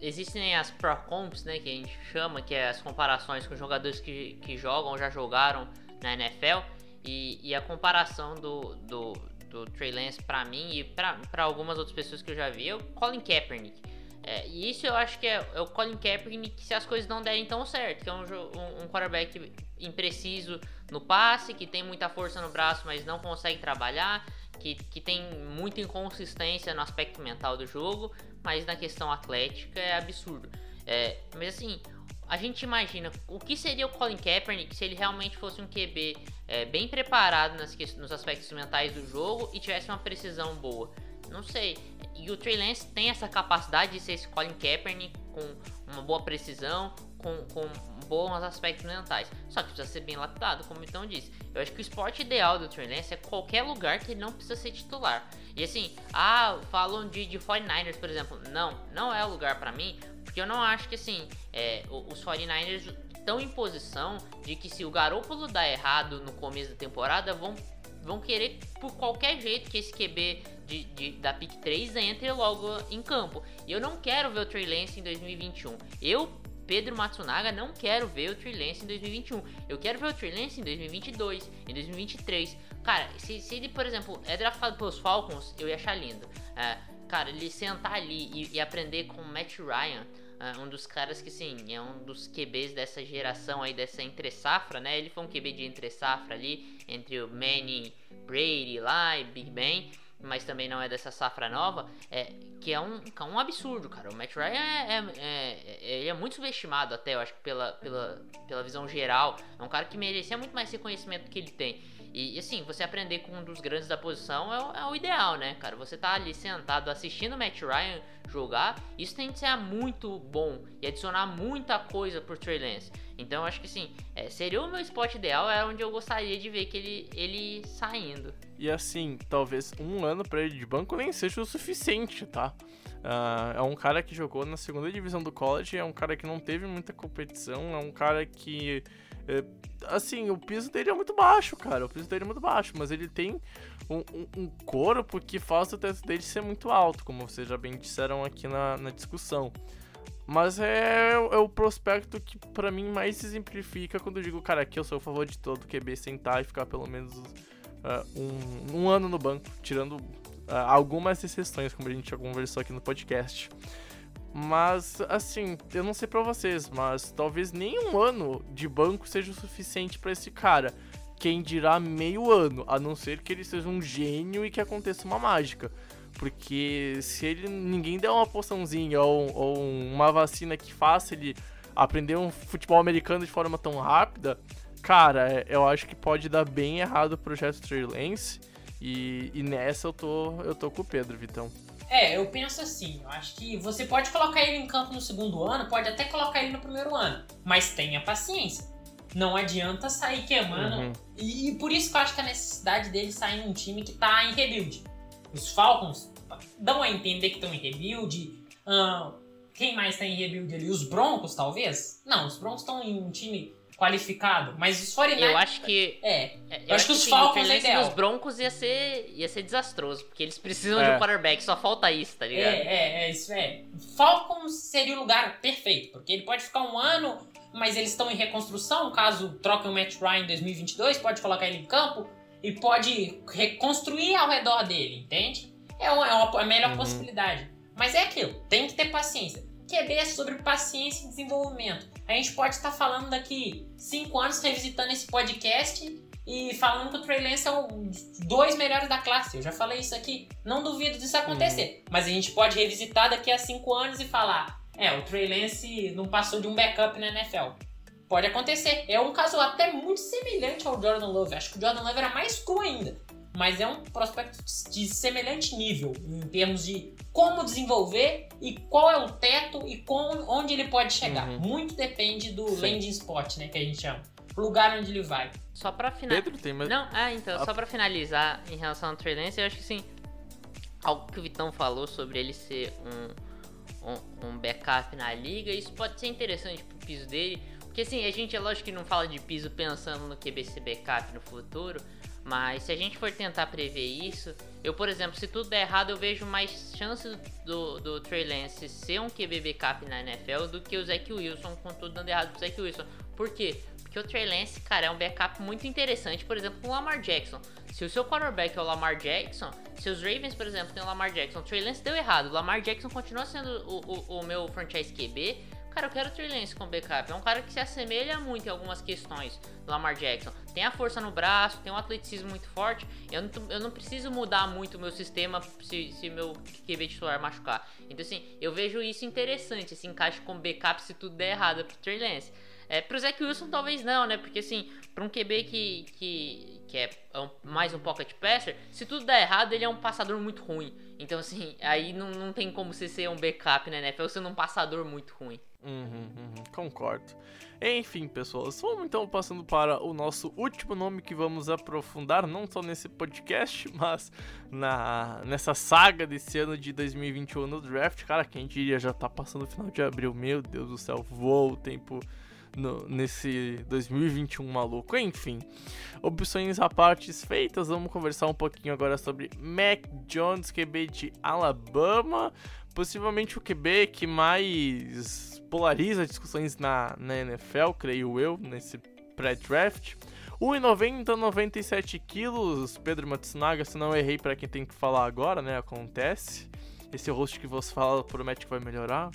existem as Pro Comps, né, que a gente chama, que é as comparações com jogadores que, que jogam já jogaram na NFL. E, e a comparação do, do, do Trey Lance pra mim e pra, pra algumas outras pessoas que eu já vi é o Colin Kaepernick. É, e isso eu acho que é, é, o Colin Kaepernick se as coisas não derem tão certo, que é um, um, um quarterback impreciso no passe, que tem muita força no braço, mas não consegue trabalhar, que, que tem muita inconsistência no aspecto mental do jogo, mas na questão atlética é absurdo. É, mas assim, a gente imagina o que seria o Colin Kaepernick se ele realmente fosse um QB é, bem preparado nas, nos aspectos mentais do jogo e tivesse uma precisão boa. Não sei. E o Trey Lance tem essa capacidade de ser esse Colin Kaepernick com uma boa precisão, com, com bons aspectos mentais. Só que precisa ser bem lapidado, como então disse. Eu acho que o esporte ideal do Trey Lance é qualquer lugar que ele não precisa ser titular. E assim, ah, falam de, de 49ers, por exemplo. Não, não é o lugar para mim, porque eu não acho que assim, é, os 49ers estão em posição de que se o Garoppolo dar errado no começo da temporada, vão vão querer por qualquer jeito que esse QB de, de, da pick 3 entre logo em campo. E eu não quero ver o Trey Lance em 2021. Eu, Pedro Matsunaga, não quero ver o Trey Lance em 2021. Eu quero ver o Trey Lance em 2022, em 2023. Cara, se, se ele, por exemplo, é draftado pelos Falcons, eu ia achar lindo. É, cara, ele sentar ali e, e aprender com o Matt Ryan Uh, um dos caras que, sim, é um dos QBs dessa geração aí, dessa entre safra, né? Ele foi um QB de entre safra ali, entre o Manning, Brady lá e Big Ben. mas também não é dessa safra nova, é que é um, é um absurdo, cara. O Matt Ryan é, é, é, ele é muito subestimado até, eu acho pela, pela, pela visão geral. É um cara que merecia muito mais reconhecimento que ele tem. E, assim, você aprender com um dos grandes da posição é, é, o ideal, né, cara? Você tá ali sentado assistindo o Matt Ryan jogar, isso tem que ser muito bom e adicionar muita coisa pro Trey Lance. Então, acho que sim, é, seria o meu spot ideal, é onde eu gostaria de ver que ele, ele saindo. E assim, talvez um ano para ele de banco nem seja o suficiente, tá? Uh, é um cara que jogou na segunda divisão do college, é um cara que não teve muita competição, é um cara que é, assim, o piso dele é muito baixo, cara. O piso dele é muito baixo, mas ele tem um, um, um corpo que faz o teto dele ser muito alto, como vocês já bem disseram aqui na, na discussão. Mas é, é o prospecto que para mim mais exemplifica quando eu digo, cara, aqui eu sou a favor de todo QB sentar e ficar pelo menos uh, um, um, ano no banco, tirando uh, algumas exceções, como a gente já conversou aqui no podcast. Mas, assim, eu não sei para vocês, mas talvez nem um ano de banco seja o suficiente para esse cara. Quem dirá meio ano, a não ser que ele seja um gênio e que aconteça uma mágica. Porque se ele ninguém der uma poçãozinha ou, ou uma vacina que faça ele aprender um futebol americano de forma tão rápida, cara, é, eu acho que pode dar bem errado o projeto Trey Lance. E, e nessa eu tô, eu tô com o Pedro, Vitão. É, eu penso assim, eu acho que você pode colocar ele em campo no segundo ano, pode até colocar ele no primeiro ano, mas tenha paciência. Não adianta sair queimando. Uhum. E, e, por isso que eu acho que a necessidade dele sair em um time que tá em rebuild. Os Falcons dão a entender que estão em rebuild. Uh, quem mais tá em rebuild ali? Os Broncos, talvez? Não, os Broncos estão em um time qualificado, mas os 49 Eu acho que. É. Eu, eu acho, que os Falcons é ideal. os Broncos ia ser, ia ser desastroso, porque eles precisam é. de um quarterback, só falta isso, tá ligado? É, é, é, isso é. Falcons seria o lugar perfeito, porque ele pode ficar um ano, mas eles estão em reconstrução, caso troquem o Matt Ryan em 2022, pode colocar ele em campo e pode reconstruir ao redor dele, entende? É uma, é uma, a melhor uhum. possibilidade. Mas é aquilo, tem que ter paciência. QB é sobre paciência e desenvolvimento. A gente pode estar falando daqui cinco anos, revisitando esse podcast e falando que o Trey Lance é um dos dois melhores da classe. Eu já falei isso aqui. Não duvido disso acontecer. Uhum. Mas a gente pode revisitar daqui a cinco anos e falar: é, o Trey Lance não passou de um backup na NFL. Pode acontecer. É um caso até muito semelhante ao Jordan Love. Acho que o Jordan Love era mais cru ainda mas é um prospecto de semelhante nível em termos de como desenvolver e qual é o teto e com, onde ele pode chegar. Uhum. Muito depende do Sim. landing spot, né, que a gente chama. lugar onde ele vai. Só para finalizar. Tem mais... Não, ah, então, ah. só para finalizar em relação ao Trey Lance, eu acho que sim, algo que o Vitão falou sobre ele ser um, um, um backup na liga, isso pode ser interessante pro piso dele, porque assim, a gente é lógico que não fala de piso pensando no QBC backup no futuro, mas se a gente for tentar prever isso, eu, por exemplo, se tudo der errado, eu vejo mais chances do, do Trey Lance ser um QB backup na NFL do que o Zach Wilson, com tudo dando errado pro Zach Wilson. Por quê? Porque o Trey Lance, cara, é um backup muito interessante, por exemplo, com o Lamar Jackson. Se o seu quarterback é o Lamar Jackson, se os Ravens, por exemplo, tem o Lamar Jackson, o Trey Lance deu errado, o Lamar Jackson continua sendo o, o, o meu franchise QB, Cara, eu quero o Trey Lance com backup. É um cara que se assemelha muito em algumas questões do Lamar Jackson. Tem a força no braço, tem um atleticismo muito forte. Eu não, eu não preciso mudar muito o meu sistema se, se meu QB titular machucar. Então, assim, eu vejo isso interessante, esse encaixe com backup se tudo der errado pro Trey Lance. É, pro Zach Wilson talvez não, né? Porque assim, pra um QB que, que, que é mais um pocket passer, se tudo der errado, ele é um passador muito ruim. Então assim, aí não, não tem como você ser um backup na NFL sendo um passador muito ruim. Uhum, uhum, concordo. Enfim, pessoas, vamos então passando para o nosso último nome que vamos aprofundar, não só nesse podcast, mas na nessa saga desse ano de 2021 no draft. Cara, quem diria já tá passando o final de abril, meu Deus do céu, voa o tempo no, nesse 2021 maluco. Enfim, opções à parte feitas, vamos conversar um pouquinho agora sobre Mac Jones, QB de Alabama, possivelmente o QB que mais polariza discussões na, na NFL, creio eu, nesse pré-draft. 1,90, 97 quilos, Pedro Matsunaga, se não errei para quem tem que falar agora, né? Acontece. Esse host que você fala promete que vai melhorar.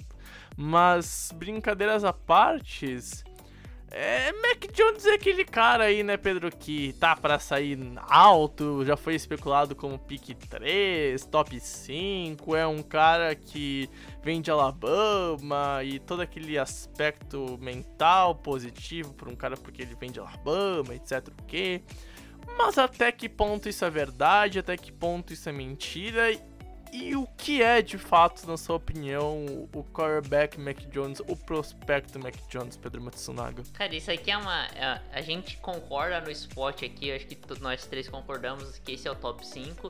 Mas, brincadeiras à parte, é, Mac Jones é aquele cara aí, né, Pedro, que tá para sair alto, já foi especulado como pick 3, top 5, é um cara que vem de Alabama e todo aquele aspecto mental positivo para um cara porque ele vem de Alabama, etc. O quê? Mas até que ponto isso é verdade? Até que ponto isso é mentira? E o que é de fato, na sua opinião, o quarterback Mac Jones, o prospecto Mac Jones, Pedro Matsunaga? Cara, isso aqui é uma. A, a gente concorda no spot aqui, acho que nós três concordamos que esse é o top 5.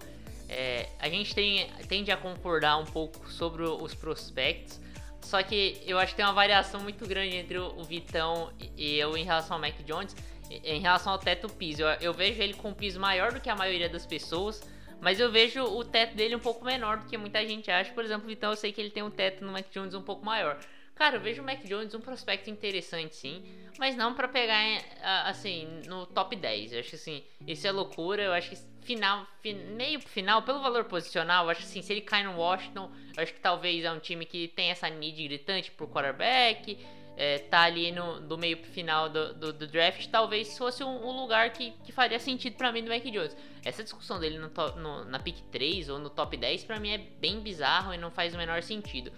É, a gente tem, tende a concordar um pouco sobre os prospects, só que eu acho que tem uma variação muito grande entre o, Vitão e eu em relação ao Mac Jones, em relação ao teto piso. Eu, eu vejo ele com um piso maior do que a maioria das pessoas. Mas eu vejo o teto dele um pouco menor do que muita gente acha. Por exemplo, então eu sei que ele tem um teto no Mac Jones um pouco maior. Cara, eu vejo o Mac Jones um prospecto interessante, sim, mas não para pegar assim no top 10. Eu acho assim, isso é loucura. Eu acho que final, fin, meio final, pelo valor posicional, eu acho assim, se ele cai no Washington, eu acho que talvez é um time que tem essa need gritante pro quarterback é, tá ali no, do meio final do, do, do, draft, talvez fosse um, um lugar que, que, faria sentido para mim do Mac Jones. Essa discussão dele no, no, na pick 3 ou no top 10 para mim é bem bizarro e não faz o menor sentido.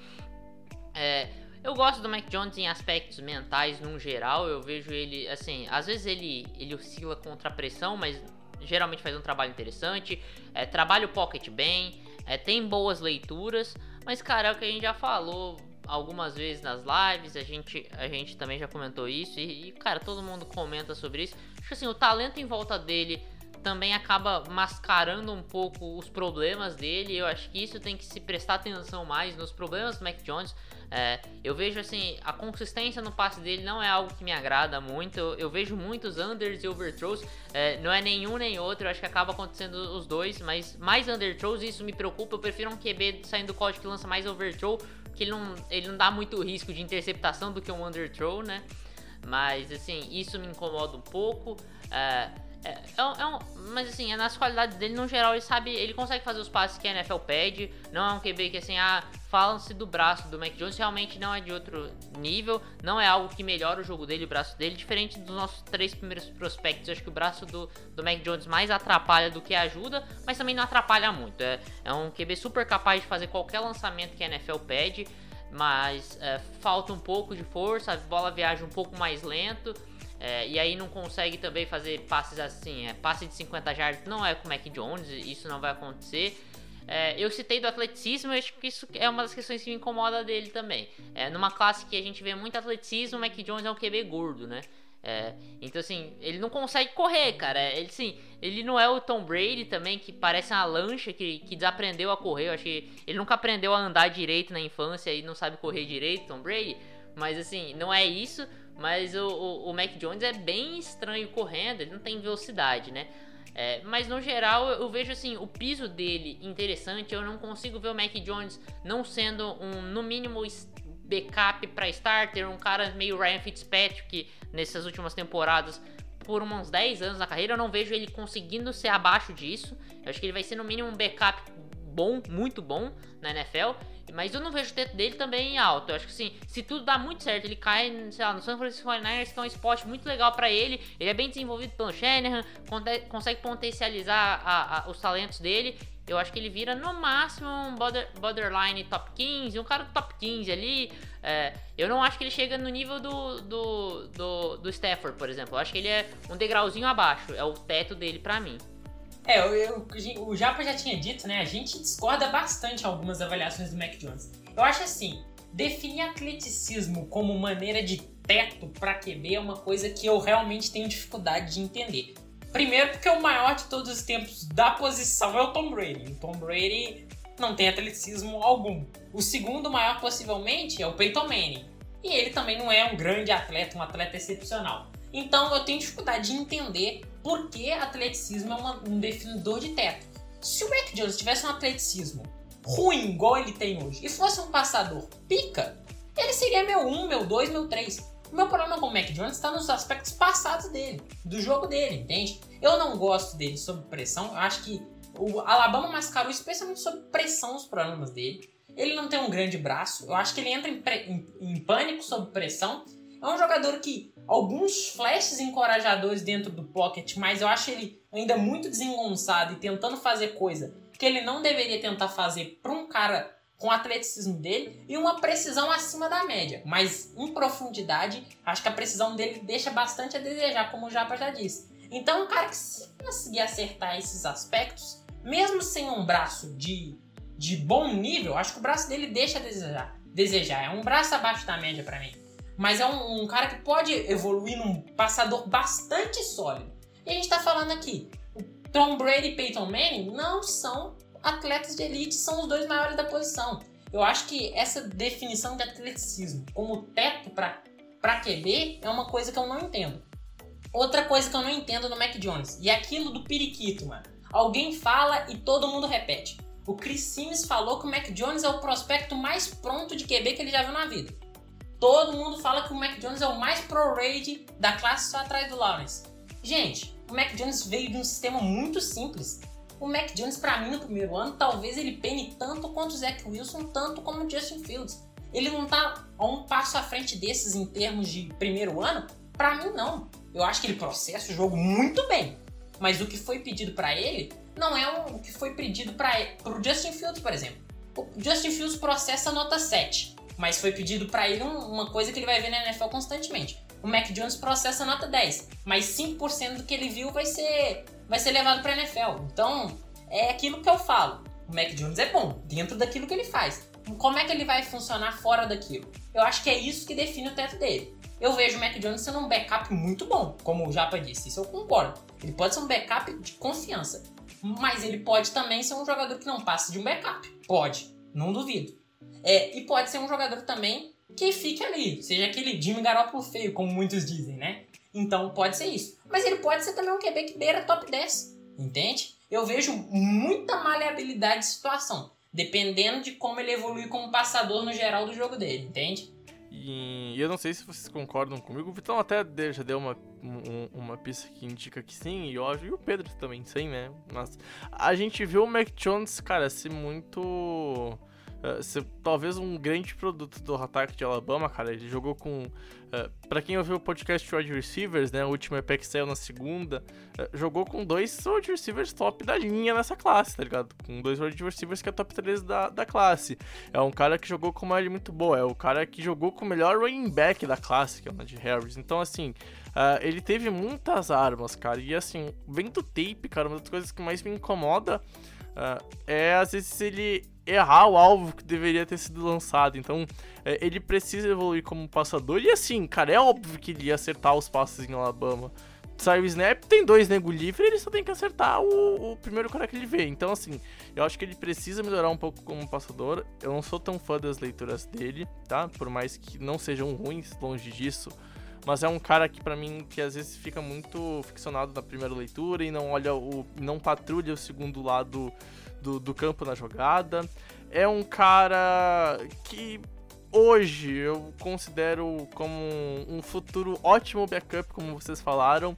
É, eu gosto do Mac Jones em aspectos mentais no geral, eu vejo ele assim, às vezes ele, ele oscila contra a pressão, mas geralmente faz um trabalho interessante, é, trabalha o pocket bem, é, tem boas leituras, mas cara, é o que a gente já falou algumas vezes nas lives, a gente, a gente também já comentou isso, e, e, cara, todo mundo comenta sobre isso. Acho que assim, o talento em volta dele também acaba mascarando um pouco os problemas dele. Eu acho que isso tem que se prestar atenção mais nos problemas do Mac Jones. É, eu vejo assim, a consistência no passe dele não é algo que me agrada muito. Eu, eu vejo muitos unders e overthrows. É, não é nenhum nem outro. Eu acho que acaba acontecendo os dois, mas mais underthrows isso me preocupa. Eu prefiro um QB saindo do código que lança mais overthrow, que ele não, ele não dá muito risco de interceptação do que um underthrow, né? Mas assim, isso me incomoda um pouco. É, é, é, um, é um, mas assim, é nas qualidades dele, no geral, ele sabe, ele consegue fazer os passes que a NFL pede. Não é um QB que assim, ah, falam-se do braço do Mac Jones, realmente não é de outro nível. Não é algo que melhora o jogo dele, o braço dele. Diferente dos nossos três primeiros prospectos, acho que o braço do, do Mac Jones mais atrapalha do que ajuda, mas também não atrapalha muito. É, é um QB super capaz de fazer qualquer lançamento que a NFL pede. Mas é, falta um pouco de força, a bola viaja um pouco mais lento. É, e aí não consegue também fazer passes assim, é, passe de 50 jardas não é com o Mac Jones, isso não vai acontecer. É, eu citei do atleticismo, eu acho que isso é uma das questões que me incomoda dele também. É, numa classe que a gente vê muito atleticismo, o Mac Jones é um QB gordo, né? É, então assim, ele não consegue correr, cara. Ele sim, ele não é o Tom Brady também, que parece uma lancha que, que desaprendeu a correr. Eu acho que ele nunca aprendeu a andar direito na infância e não sabe correr direito, Tom Brady. Mas assim, não é isso. Mas o, o, o Mac Jones é bem estranho correndo, ele não tem velocidade, né? É, mas no geral eu vejo assim o piso dele interessante. Eu não consigo ver o Mac Jones não sendo um no mínimo backup para starter, um cara meio Ryan Fitzpatrick nessas últimas temporadas por uns 10 anos na carreira. Eu não vejo ele conseguindo ser abaixo disso. Eu acho que ele vai ser no mínimo um backup bom, muito bom na NFL. Mas eu não vejo o teto dele também alto. Eu acho que assim, se tudo dá muito certo, ele cai, sei lá, no San Francisco 49ers, que é um spot muito legal para ele. Ele é bem desenvolvido pelo Shanahan, consegue potencializar a, a, os talentos dele. Eu acho que ele vira no máximo um border, borderline top 15, um cara top 15 ali. É, eu não acho que ele chega no nível do, do, do, do Stafford, por exemplo. Eu acho que ele é um degrauzinho abaixo. É o teto dele para mim. É, eu, eu, o Japa já tinha dito, né? A gente discorda bastante algumas avaliações do Mac Jones. Eu acho assim, definir atleticismo como maneira de teto para QB é uma coisa que eu realmente tenho dificuldade de entender. Primeiro porque o maior de todos os tempos da posição é o Tom Brady. O Tom Brady não tem atleticismo algum. O segundo maior possivelmente é o Peyton Manning. E ele também não é um grande atleta, um atleta excepcional. Então eu tenho dificuldade de entender porque atleticismo é uma, um definidor de teto. Se o Mac Jones tivesse um atleticismo ruim, igual ele tem hoje, e fosse um passador pica, ele seria meu 1, meu 2, meu 3. O meu problema com o Mac Jones está nos aspectos passados dele, do jogo dele, entende? Eu não gosto dele sob pressão, eu acho que o Alabama mascarou especialmente sob pressão os problemas dele. Ele não tem um grande braço, eu acho que ele entra em, em, em pânico sob pressão. É um jogador que alguns flashes encorajadores dentro do pocket, mas eu acho ele ainda muito desengonçado e tentando fazer coisa que ele não deveria tentar fazer para um cara com o atleticismo dele e uma precisão acima da média. Mas em profundidade, acho que a precisão dele deixa bastante a desejar, como o Japa já disse. Então, um cara que se conseguir acertar esses aspectos, mesmo sem um braço de, de bom nível, acho que o braço dele deixa a desejar. desejar. É um braço abaixo da média para mim. Mas é um, um, cara que pode evoluir num passador bastante sólido. E a gente tá falando aqui, o Tom Brady e Peyton Manning não são atletas de elite, são os dois maiores da posição. Eu acho que essa definição de atleticismo como teto para QB é uma coisa que eu não entendo. Outra coisa que eu não entendo no Mac Jones, e é aquilo do periquito, mano. Alguém fala e todo mundo repete. O Chris Sims falou que o Mac Jones é o prospecto mais pronto de QB que ele já viu na vida. Todo mundo fala que o Mac Jones é o mais pro-raid da classe só atrás do Lawrence. Gente, o Mac Jones veio de um sistema muito simples. O Mac Jones, para mim, no primeiro ano, talvez ele pene tanto quanto o Zach Wilson, tanto como o Justin Fields. Ele não tá a um passo à frente desses em termos de primeiro ano? Para mim, não. Eu acho que ele processa o jogo muito bem. Mas o que foi pedido para ele não é o que foi pedido para o Justin Fields, por exemplo. O Justin Fields processa nota 7, mas foi pedido para ele uma coisa que ele vai ver na NFL constantemente. O Mac Jones processa nota 10, mas 5% do que ele viu vai ser, vai ser levado para NFL. Então, é aquilo que eu falo. O Mac Jones é bom dentro daquilo que ele faz. Como é que ele vai funcionar fora daquilo? Eu acho que é isso que define o teto dele. Eu vejo o Mac Jones sendo um backup muito bom, como o Japa disse, isso eu concordo. Ele pode ser um backup de confiança, mas ele pode também ser um jogador que não passa de um backup. Pode, não duvido. É, e pode ser um jogador também que fique ali, seja aquele Jimmy Garoppolo feio, como muitos dizem, né? Então pode ser isso. Mas ele pode ser também um QB que beira top 10, entende? Eu vejo muita maleabilidade de situação, dependendo de como ele evoluir como passador no geral do jogo dele, entende? E eu não sei se vocês concordam comigo. O Vitão até já deu uma, um, uma pista que indica que sim, e, eu, e o Pedro também, sim, né? Mas a gente viu o Mac Jones, cara, ser muito uh, talvez um grande produto do ataque de Alabama, cara. Ele jogou com. Uh, para quem ouviu o podcast Wide Receivers, né? O último EP saiu na segunda, uh, jogou com dois wide receivers top da linha nessa classe, tá ligado? Com dois wide receivers que é top 3 da, da classe. É um cara que jogou com uma linha muito boa. É o cara que jogou com o melhor running back da classe, que é o de Harris. Então, assim. Uh, ele teve muitas armas, cara. E assim, vendo tape, cara, uma das coisas que mais me incomoda uh, é às vezes ele errar o alvo que deveria ter sido lançado. Então, é, ele precisa evoluir como passador. E assim, cara, é óbvio que ele ia acertar os passes em Alabama. Sai o snap, tem dois nego livre, ele só tem que acertar o, o, primeiro cara que ele vê. Então, assim, eu acho que ele precisa melhorar um pouco como passador. Eu não sou tão fã das leituras dele, tá? Por mais que não sejam ruins, longe disso. Mas é um cara que, para mim, que às vezes fica muito ficcionado na primeira leitura e não olha o. não patrulha o segundo lado do, do campo na jogada. É um cara que hoje eu considero como um futuro ótimo backup, como vocês falaram.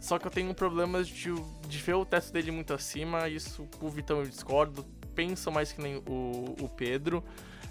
Só que eu tenho problemas de, de ver o teto dele muito acima. Isso o Vitão eu discordo. Penso mais que nem o, o Pedro.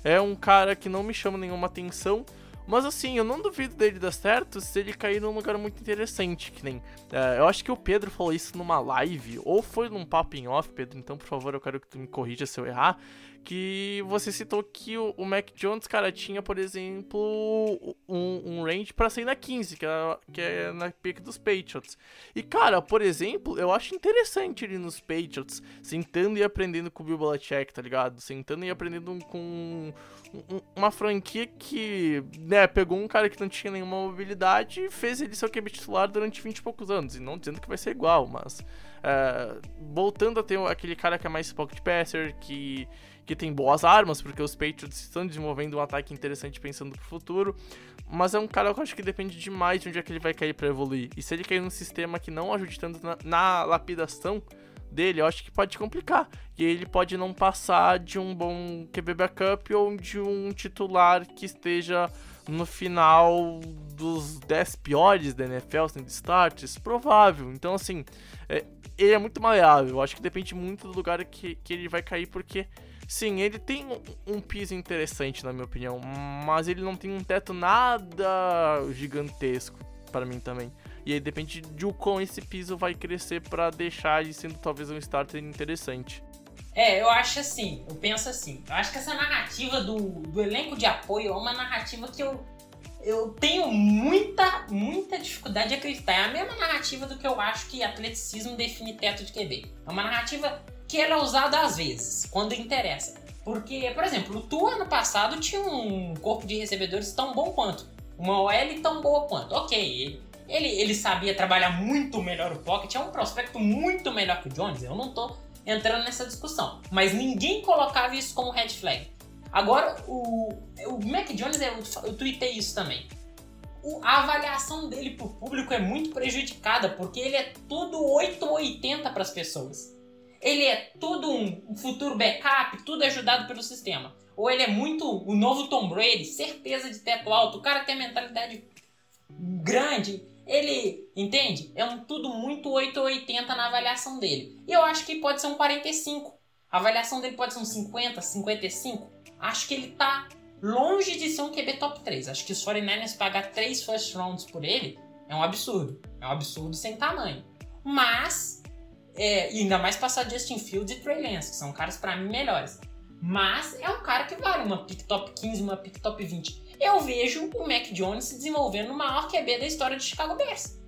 É um cara que não me chama nenhuma atenção. Mas assim, eu não duvido dele dar certo se ele cair num lugar muito interessante, que nem. É, eu acho que o Pedro falou isso numa live, ou foi num popping off, Pedro, então por favor eu quero que tu me corrija se eu errar que você citou que o, o Mac Jones, cara, tinha, por exemplo, um, um range para sair na 15, que é, que é na pick dos Patriots. E, cara, por exemplo, eu acho interessante ele nos Patriots, sentando e aprendendo com o Bill Belichick, tá ligado? Sentando e aprendendo com uma franquia que, né, pegou um cara que não tinha nenhuma mobilidade e fez ele ser o QB titular durante 20 e poucos anos. E não dizendo que vai ser igual, mas... Uh, voltando a ter aquele cara que é mais pocket passer, que que tem boas armas, porque os Patriots estão desenvolvendo um ataque interessante pensando pro futuro. Mas é um cara que eu acho que depende demais de onde é que ele vai cair para evoluir. E se ele cair num sistema que não ajude tanto na, na lapidação dele, eu acho que pode complicar. E ele pode não passar de um bom QB backup ou de um titular que esteja no final dos 10 piores da NFL, sendo starts, provável. Então, assim, é, ele é muito maleável. Eu acho que depende muito do lugar que, que ele vai cair, porque Sim, ele tem um piso interessante, na minha opinião, mas ele não tem um teto nada gigantesco. para mim também. E aí depende de o quão esse piso vai crescer para deixar ele sendo talvez um starter interessante. É, eu acho assim, eu penso assim, eu acho que essa narrativa do, do elenco de apoio é uma narrativa que eu, eu tenho muita, muita dificuldade de acreditar. É a mesma narrativa do que eu acho que atleticismo define teto de QB. É uma narrativa que ela é usada às vezes, quando interessa. Porque, por exemplo, o Tu ano passado tinha um corpo de recebedores tão bom quanto. Uma OL tão boa quanto. Ok, ele, ele, ele sabia trabalhar muito melhor o pocket, é um prospecto muito melhor que o Jones. Eu não tô entrando nessa discussão. Mas ninguém colocava isso como red flag. Agora, o, o Mac Jones, eu, eu tuitei isso também. O, a avaliação dele pro público é muito prejudicada, porque ele é tudo 8 ou 80 para as pessoas. Ele é tudo um, futuro backup, tudo ajudado pelo sistema. Ou ele é muito o novo Tom Brady, certeza de teto alto, o cara tem a mentalidade grande, ele, entende? É um tudo muito 8 ou 80 na avaliação dele. E eu acho que pode ser um 45. A avaliação dele pode ser um 50, 55. Acho que ele tá longe de ser um QB top 3. Acho que os 49ers pagar 3 first rounds por ele é um absurdo. É um absurdo sem tamanho. Mas, é, e ainda mais passar Justin Fields e Trey Lance, que são caras para mim melhores. Mas é um cara que vale uma pick top 15, uma pick top 20 eu vejo o Mac Jones se desenvolvendo no maior QB da história do Chicago Bears.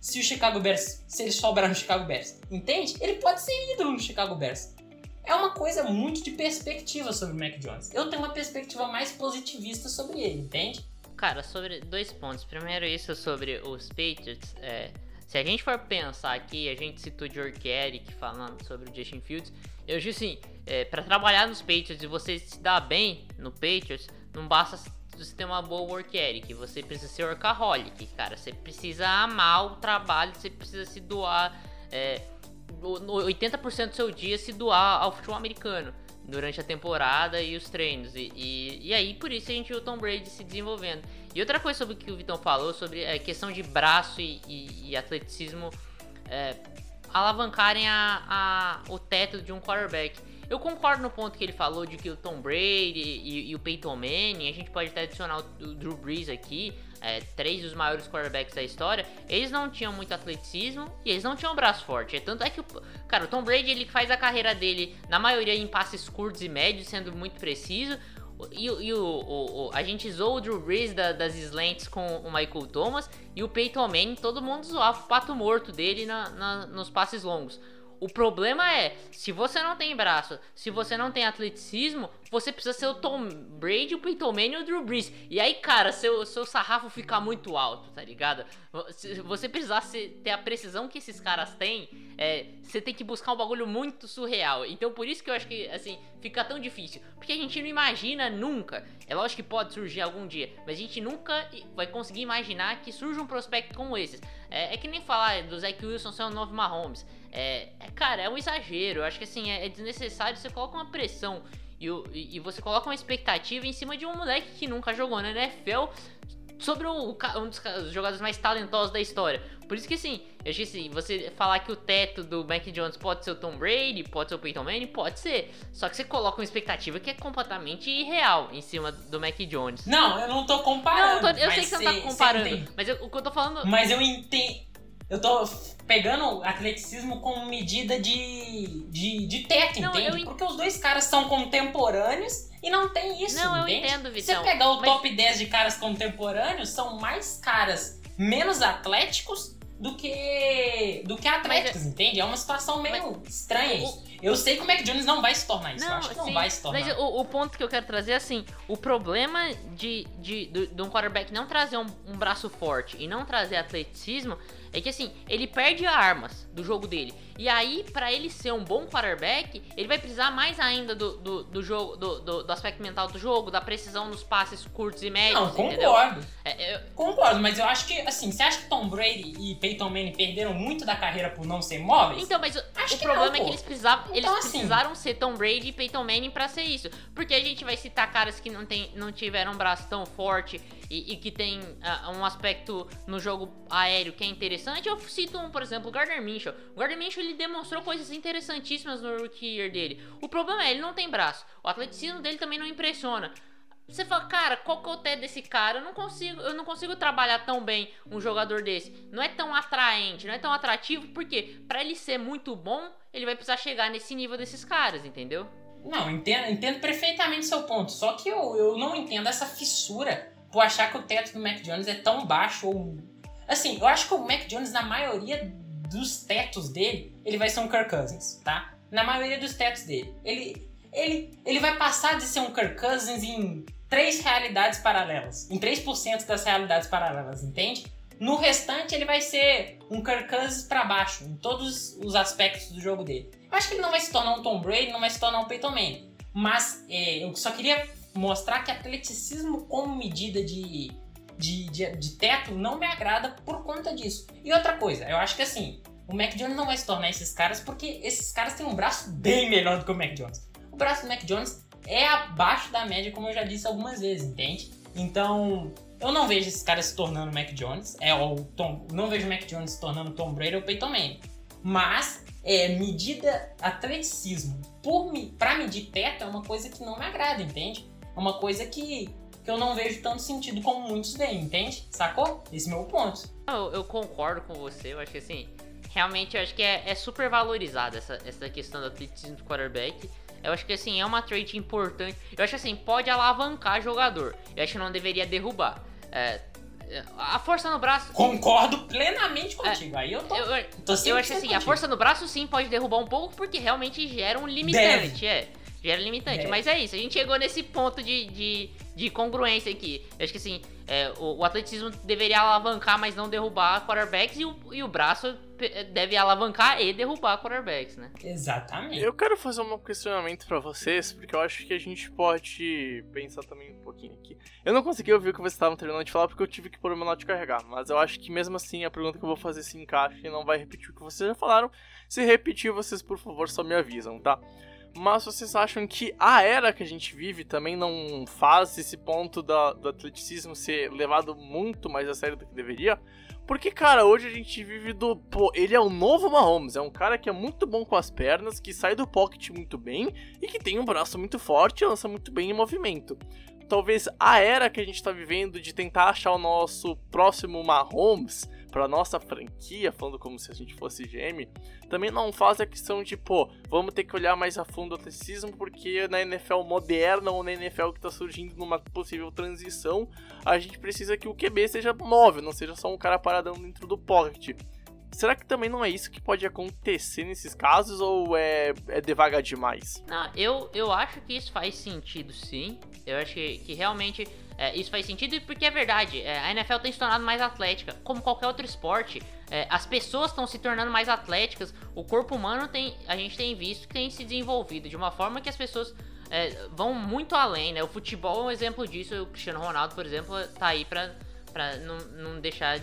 Se o Chicago Bears, se ele sobrar no Chicago Bears, entende? Ele pode ser ídolo no Chicago Bears. É uma coisa muito de perspectiva sobre o Mac Jones. Eu tenho uma perspectiva mais positivista sobre ele, entende? Cara, sobre dois pontos. Primeiro, isso sobre os Patriots. É, se a gente for pensar aqui, a gente citou George Eric falando sobre o Justin Fields. Eu digo assim, é, para trabalhar nos Patriots e você se dar bem no Patriots, não basta você ter uma boa work ethic, você precisa ser workaholic, cara. Você precisa amar o trabalho, você precisa se doar. É, 80% do seu dia se doar ao futebol americano durante a temporada e os treinos. E, e, e, aí, por isso, a gente viu o Tom Brady se desenvolvendo. E outra coisa sobre o que o Vitão falou, sobre a questão de braço e, e, e atleticismo é, alavancarem a, a, o teto de um quarterback. Eu concordo no ponto que ele falou de que o Tom Brady e, e o Peyton Manning, a gente pode até adicionar o, o Drew Brees aqui, é, três dos maiores quarterbacks da história, eles não tinham muito atleticismo e eles não tinham braço forte. É tanto é que, cara, o Tom Brady ele faz a carreira dele, na maioria, em passes curtos e médios, sendo muito preciso. E, e o, o, o, a gente zoou o Drew Brees da, das slants com o Michael Thomas e o Peyton Manning, todo mundo zoava o pato morto dele na, na, nos passes longos. O problema é, se você não tem braço, se você não tem atleticismo, você precisa ser o Tom Brady, o Peyton Manning e o Drew Brees. E aí, cara, seu, seu sarrafo fica muito alto, tá ligado? Se você precisar ter a precisão que esses caras têm, é, você tem que buscar um bagulho muito surreal. Então, por isso que eu acho que, assim, fica tão difícil. Porque a gente não imagina nunca. É lógico que pode surgir algum dia, mas a gente nunca vai conseguir imaginar que surja um prospecto como esses. É, é que nem falar do Zach Wilson ser o novo Mahomes. É, é, cara, é um exagero. Eu acho que assim, é, é desnecessário. Você coloca uma pressão e, e, e, você coloca uma expectativa em cima de um moleque que nunca jogou na NFL sobre o, um dos jogadores mais talentosos da história. Por isso que assim, eu acho que assim, você falar que o teto do Mac Jones pode ser o Tom Brady, pode ser o Peyton Manning, pode ser. Só que você coloca uma expectativa que é completamente irreal em cima do Mac Jones. Não, eu não tô comparando. Não, eu, tô, eu sei que você não tá comparando, mas eu, o que eu tô falando. Mas eu entendo. Eu tô pegando atleticismo como medida de, de, de teto, não, entende? Eu... Porque os dois caras são contemporâneos e não tem isso, Não, entende? eu entendo, Vitão. Se você pegar o mas... top 10 de caras contemporâneos, são mais caras menos atléticos do que do que atléticos, mas, entende? É uma situação meio mas, estranha o, Eu sei que o Mac Jones não vai se tornar isso. Não, eu acho que sim, não vai se tornar. Mas o, o, ponto que eu quero trazer é assim: o problema de, de, de, de um quarterback não trazer um, um braço forte e não trazer atleticismo é que assim, ele perde armas do jogo dele. E aí, para ele ser um bom quarterback, ele vai precisar mais ainda do, do, do jogo, do, do, do, aspecto mental do jogo, da precisão nos passes curtos e médios. Não, concordo. É, eu... Concordo, mas eu acho que, assim, você acha que Tom Brady e Peyton Manning perderam muito da carreira por não ser móveis? Então, mas acho o problema não, é que eles, precisavam, então, eles assim... precisaram ser Tom Brady e Peyton Manning pra ser isso. Porque a gente vai citar caras que não, tem, não tiveram um braço tão forte e, e que tem uh, um aspecto no jogo aéreo que é interessante, eu cito um, por exemplo, o Gardner Minshew. O Gardner Minshew ele demonstrou coisas interessantíssimas no rookie year dele. O problema é ele não tem braço. O atleticismo dele também não impressiona. você fala, cara, qual que é o teto desse cara? Eu não consigo, eu não consigo trabalhar tão bem um jogador desse. Não é tão atraente, não é tão atrativo, porque para ele ser muito bom, ele vai precisar chegar nesse nível desses caras, entendeu? Não, entendo, entendo perfeitamente seu ponto. Só que eu, eu não entendo essa fissura por achar que o teto do Mac Jones é tão baixo ou. Assim, eu acho que o Mac Jones, na maioria dos tetos dele, ele vai ser um Kirk Cousins, tá? Na maioria dos tetos dele. Ele, ele, ele vai passar de ser um Kirk Cousins em três realidades paralelas. Em 3% das realidades paralelas, entende? No restante, ele vai ser um Kirk Cousins pra baixo, em todos os aspectos do jogo dele. Eu acho que ele não vai se tornar um Tom Brady, não vai se tornar um Peyton Manning. Mas é, eu só queria mostrar que atleticismo como medida de, de, de, de, teto não me agrada por conta disso. E outra coisa, eu acho que assim, o Mac Jones não vai se tornar esses caras porque esses caras têm um braço bem melhor do que o Mac Jones. O braço do Mac Jones é abaixo da média, como eu já disse algumas vezes, entende? Então, eu não vejo esses caras se tornando Mac Jones, é o Tom, não vejo o Mac Jones se tornando Tom Brady ou Peyton Manning. Mas é, medida atleticismo para medir teto é uma coisa que não me agrada, entende? É uma coisa que, que eu não vejo tanto sentido como muitos veem, entende? Sacou? Esse é o meu ponto. Eu, eu, concordo com você, eu acho que assim, realmente eu acho que é, é super valorizada essa, essa questão do atletismo do quarterback. Eu acho que assim, é uma trade importante. Eu acho que assim, pode alavancar jogador. Eu acho que não deveria derrubar. É, a força no braço. Concordo plenamente contigo. É, Aí eu tô. Eu, eu, tô eu acho assim, contigo. a força no braço sim pode derrubar um pouco, porque realmente gera um limitante. Deve. É. Gera limitante. Deve. Mas é isso, a gente chegou nesse ponto de, de, de congruência aqui. Eu acho que assim, é, o, o, atletismo deveria alavancar, mas não derrubar quarterbacks, e o, e o braço deve alavancar e derrubar quarterbacks, né? Exatamente. Eu quero fazer um questionamento para vocês, porque eu acho que a gente pode pensar também um pouquinho aqui. Eu não consegui ouvir o que vocês estavam terminando de falar, porque eu tive que pôr o meu note carregar, mas eu acho que mesmo assim a pergunta que eu vou fazer se encaixa e não vai repetir o que vocês já falaram. Se repetir, vocês por favor só me avisam, tá? Mas vocês acham que a era que a gente vive também não faz esse ponto da, do atleticismo ser levado muito mais a sério do que deveria? Porque, cara, hoje a gente vive do. Pô, ele é o novo Mahomes. É um cara que é muito bom com as pernas, que sai do pocket muito bem e que tem um braço muito forte e lança muito bem em movimento talvez a era que a gente está vivendo de tentar achar o nosso próximo Mahomes para nossa franquia, falando como se a gente fosse GM, também não faz a questão de, pô, vamos ter que olhar mais a fundo o atleticismo, porque na NFL moderna ou na NFL que está surgindo numa possível transição, a gente precisa que o QB seja móvel, não seja só um cara paradão dentro do pocket. Será que também não é isso que pode acontecer nesses casos ou é, é devagar demais? Não, eu, eu acho que isso faz sentido sim. Eu acho que, que realmente é, isso faz sentido porque é verdade. É, a NFL tem se tornado mais atlética, como qualquer outro esporte. É, as pessoas estão se tornando mais atléticas. O corpo humano tem, a gente tem visto que tem se desenvolvido de uma forma que as pessoas é, vão muito além, né? O futebol é um exemplo disso. O Cristiano Ronaldo, por exemplo, tá aí para não, não deixar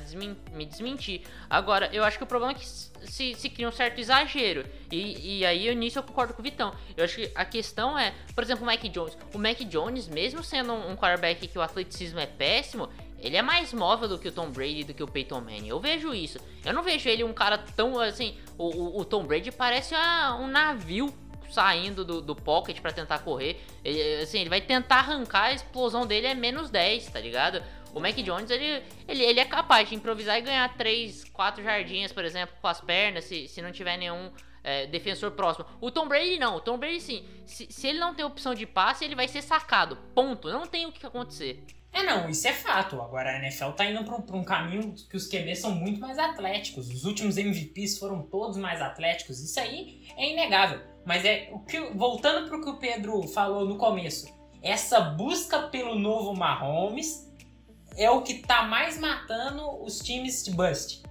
me desmentir. Agora, eu acho que o problema é que se, se cria um certo exagero. E, e aí, nisso eu concordo com o Vitão. Eu acho que a questão é, por exemplo, o Mac Jones. O Mac Jones, mesmo sendo um, um quarterback que o atleticismo é péssimo, ele é mais móvel do que o Tom Brady, do que o Peyton Manning. Eu vejo isso. Eu não vejo ele um cara tão assim. O, o, o Tom Brady parece ah, um navio saindo do, do pocket para tentar correr. Ele, assim, ele vai tentar arrancar, a explosão dele é menos 10, tá ligado? O Mac Jones, ele, ele, ele é capaz de improvisar e ganhar 3, 4 jardinhas, por exemplo, com as pernas, se, se não tiver nenhum é, defensor próximo. O Tom Brady não. O Tom Brady, sim. Se, se ele não tem opção de passe, ele vai ser sacado. Ponto. Não tem o que acontecer. É, não, isso é fato. Agora a NFL tá indo pra, um caminho que os QBs são muito mais atléticos. Os últimos MVPs foram todos mais atléticos. Isso aí é inegável. Mas é o que, voltando pro que o Pedro falou no começo. Essa busca pelo novo Mahomes é o que tá mais matando os times de bust.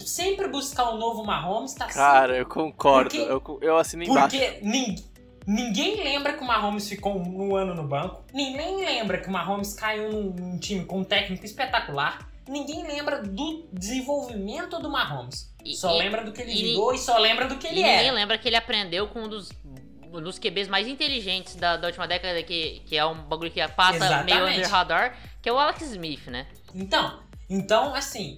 Sempre buscar o um novo Mahomes tá Cara, sempre... eu concordo. Porque, eu, eu assino embaixo. Porque ninguém, ninguém lembra que o Mahomes ficou um ano no banco. Ninguém lembra que o Mahomes caiu num, num time com um técnico espetacular. Ninguém lembra do desenvolvimento do Mahomes. E, só e, lembra do que ele jogou e só lembra do que ele é. Ninguém lembra que ele aprendeu com um dos dos QBs mais inteligentes da, da última década, que, que é um bagulho que passa Exatamente. meio under radar, que é o Alex Smith, né? Então, então, assim,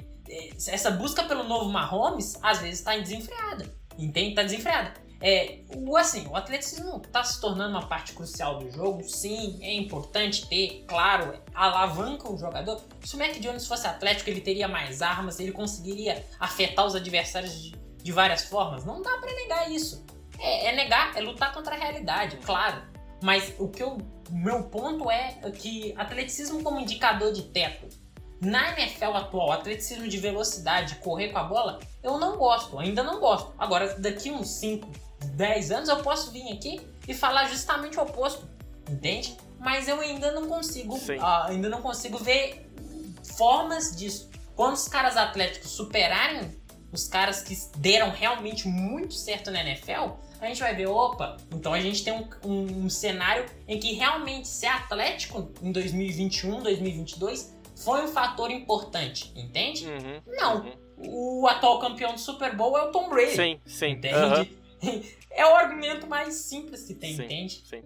essa busca pelo novo Mahomes, às vezes tá desenfreada. Entende? Tá desenfreada. É, o, assim, o atleticismo está se tornando uma parte crucial do jogo. Sim, é importante ter, claro, alavanca o jogador. Se o Mac Jones fosse atlético, ele teria mais armas, ele conseguiria afetar os adversários de, de várias formas. Não dá para negar isso. É, é, negar, é lutar contra a realidade, claro. Mas o que eu, meu ponto é que atleticismo como indicador de teto na NFL atual, atleticismo de velocidade, correr com a bola, eu não gosto, ainda não gosto. Agora, daqui uns 5, 10 anos, eu posso vir aqui e falar justamente o oposto, entende? Mas eu ainda não consigo, uh, ainda não consigo ver formas disso. Quando os caras atléticos superarem os caras que deram realmente muito certo na NFL, a gente vai ver, opa, então a gente tem um, um, um cenário em que realmente ser atlético em 2021, 2022 foi um fator importante, entende? Uhum, não. Uhum. O atual campeão do Super Bowl é o Tom Brady. Sim, sim. Entende? Uhum. É o argumento mais simples que tem, sim, entende? Sim.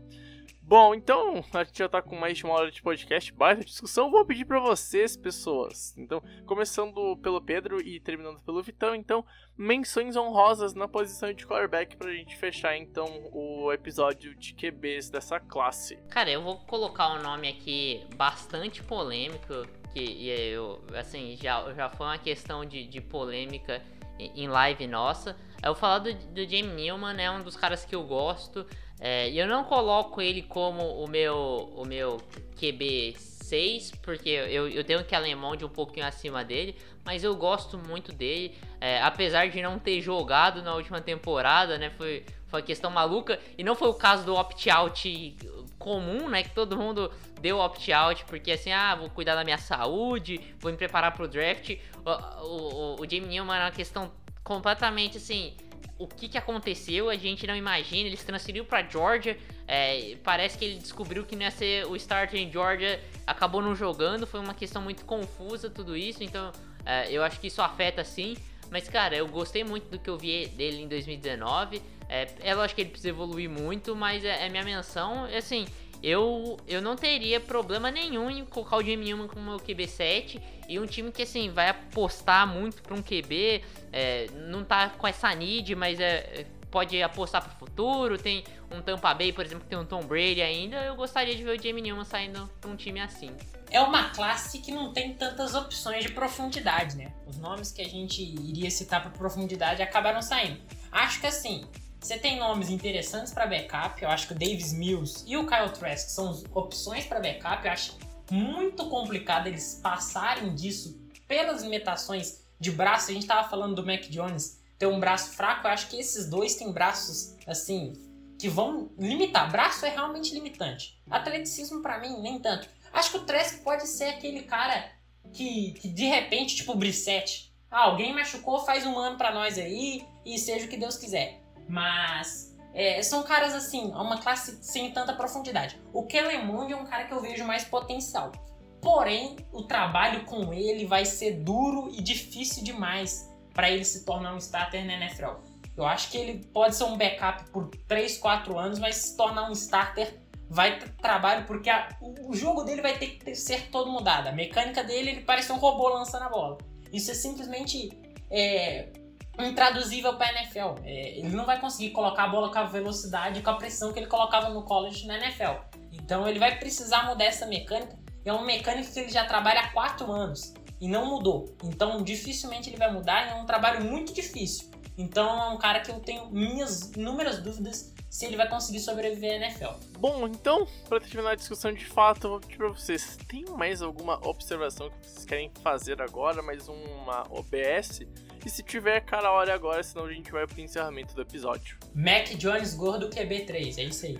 Bom, então a gente já tá com mais de uma hora de podcast, baita discussão. Vou pedir para vocês, pessoas. Então, começando pelo Pedro e terminando pelo Vitão, então, menções honrosas na posição de quarterback pra gente fechar então o episódio de QBs dessa classe. Cara, eu vou colocar um nome aqui bastante polêmico, que eu, assim, já, já foi uma questão de, de polêmica em live nossa. Eu vou falar do, do Jamie Newman, é um dos caras que eu gosto. É, eu não coloco ele como o meu, o meu QB 6, porque eu, eu tenho que alemão de um pouquinho acima dele, mas eu gosto muito dele. É, apesar de não ter jogado na última temporada, né? Foi, foi uma questão maluca. E não foi o caso do opt-out comum, né? Que todo mundo deu opt-out porque assim, ah, vou cuidar da minha saúde, vou me preparar pro draft. O, o, o Jamie Newman é uma questão completamente assim o que, que aconteceu, a gente não imagina. Ele se transferiu para Georgia. É, parece que ele descobriu que não ia ser o starter em Georgia, acabou não jogando. Foi uma questão muito confusa tudo isso. Então é, eu acho que isso afeta sim. Mas cara, eu gostei muito do que eu vi dele em 2019. É, é lógico que ele precisa evoluir muito, mas é, é minha menção. Assim, eu, eu não teria problema nenhum em colocar o Jamie Newman como meu QB7 e um time que assim vai apostar muito para um QB, é, não tá com essa need, mas é, pode apostar para o futuro. Tem um Tampa Bay, por exemplo, que tem um Tom Brady ainda. Eu gostaria de ver o Jamie Newman saindo para um time assim. É uma classe que não tem tantas opções de profundidade, né? Os nomes que a gente iria citar para profundidade acabaram saindo. Acho que assim, você tem nomes interessantes para backup, eu acho que o Davis Mills e o Kyle Trask são opções para backup, eu acho muito complicado eles passarem disso pelas limitações de braço. A gente tava falando do Mac Jones ter um braço fraco, eu acho que esses dois têm braços assim que vão limitar. Braço é realmente limitante. Atleticismo para mim nem tanto. Acho que o Trask pode ser aquele cara que, que de repente, tipo o Brissette, ah, alguém machucou, faz um ano para nós aí e seja o que Deus quiser. Mas é, são caras assim, uma classe sem tanta profundidade. O Kellen Mond é um cara que eu vejo mais potencial. Porém, o trabalho com ele vai ser duro e difícil demais para ele se tornar um starter na NFL. Eu acho que ele pode ser um backup por 3, 4 anos, mas se tornar um starter vai ter trabalho porque a, o, jogo dele vai ter que ser todo mudado. A mecânica dele ele parece um robô lançando a bola. Isso é simplesmente é, intraduzível para NFL. É, ele não vai conseguir colocar a bola com a velocidade com a pressão que ele colocava no college na NFL. Então ele vai precisar mudar essa mecânica. É uma mecânica que ele já trabalha há 4 anos e não mudou. Então dificilmente ele vai mudar. É um trabalho muito difícil. Então é um cara que eu tenho minhas inúmeras dúvidas se ele vai conseguir sobreviver à NFL. Bom, então, para terminar a discussão de fato, eu vou pedir para vocês: tem mais alguma observação que vocês querem fazer agora? Mais uma OBS? E se tiver, cara, olha agora, senão a gente vai pro encerramento do episódio. Mac Jones gordo QB3, é isso aí.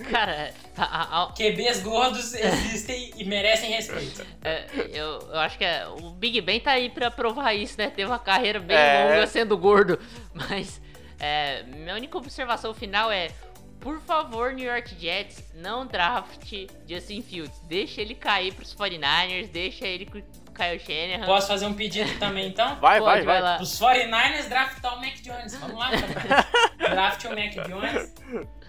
cara, a, a... QBs gordos existem e merecem respeito. É, eu, eu acho que é, o Big Ben tá aí pra provar isso, né? Teve uma carreira bem é... longa sendo gordo, mas é, minha única observação final é: por favor, New York Jets, não draft Justin Fields. Deixa ele cair pros 49ers, deixa ele com Kyle Shanahan. Posso fazer um pedido também, então? Vai, Pode, vai, vai. lá. Os 49ers draftar o Mac Jones. Vamos lá, Draft o Mac Jones.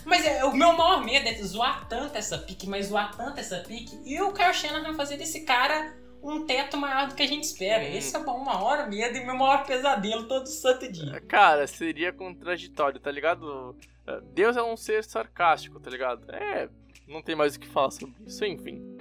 Mas é, o meu maior medo é zoar tanto essa pique, mas zoar tanto essa pique. E o Kyle Shanahan fazer desse cara um teto maior do que a gente espera. Hum. Esse é bom, uma hora medo e meu maior pesadelo todo santo dia. Cara, seria contraditório, tá ligado? Deus é um ser sarcástico, tá ligado? É, não tem mais o que falar sobre isso, enfim.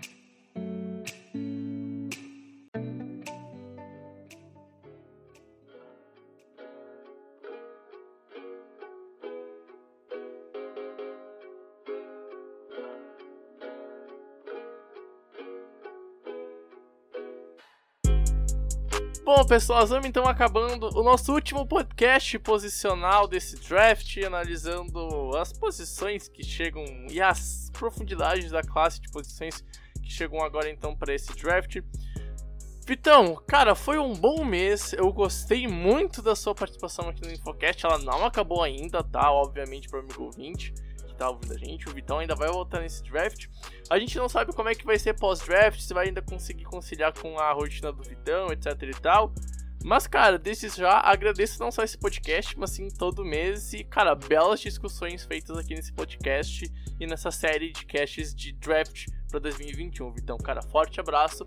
Bom, pessoal, vamos então acabando o nosso último podcast posicional desse draft, analisando as posições que chegam e as profundidades da classe de posições que chegam agora então para esse draft. Vitão, cara, foi um bom mês. Eu gostei muito da sua participação aqui no Infocast. Ela não acabou ainda, tá? Obviamente, para o amigo 20 tá ouvindo a gente. O Vitão ainda vai voltar nesse draft. A gente não sabe como é que vai ser pós-draft, se vai ainda conseguir conciliar com a rotina do Vitão, etc e tal. Mas, cara, desde já agradeço não só esse podcast, mas sim todo mês. E, cara, belas discussões feitas aqui nesse podcast e nessa série de casts de draft para 2021. Vitão, cara, forte abraço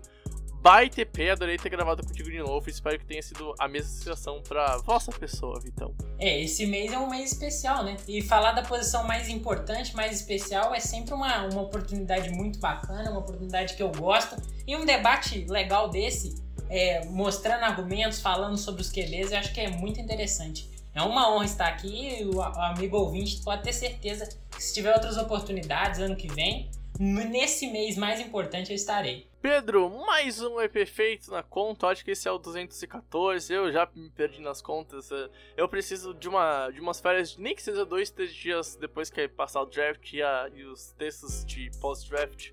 baita EP, adorei ter gravado contigo de novo. Espero que tenha sido a mesma sensação pra vossa pessoa, Vitão. É, esse mês é um mês especial, né? E falar da posição mais importante, mais especial, é sempre uma, uma oportunidade muito bacana, uma oportunidade que eu gosto. E um debate legal desse, é, mostrando argumentos, falando sobre os QBs, eu acho que é muito interessante. É uma honra estar aqui o amigo ouvinte pode ter certeza que se tiver outras oportunidades ano que vem, nesse mês mais importante eu estarei. Pedro, mais um EP feito na conta. Acho que esse é o 214. Eu já me perdi nas contas. Eu preciso de uma de umas férias, nem que seja dois, três dias depois que passar o draft e, a, e os textos de post-draft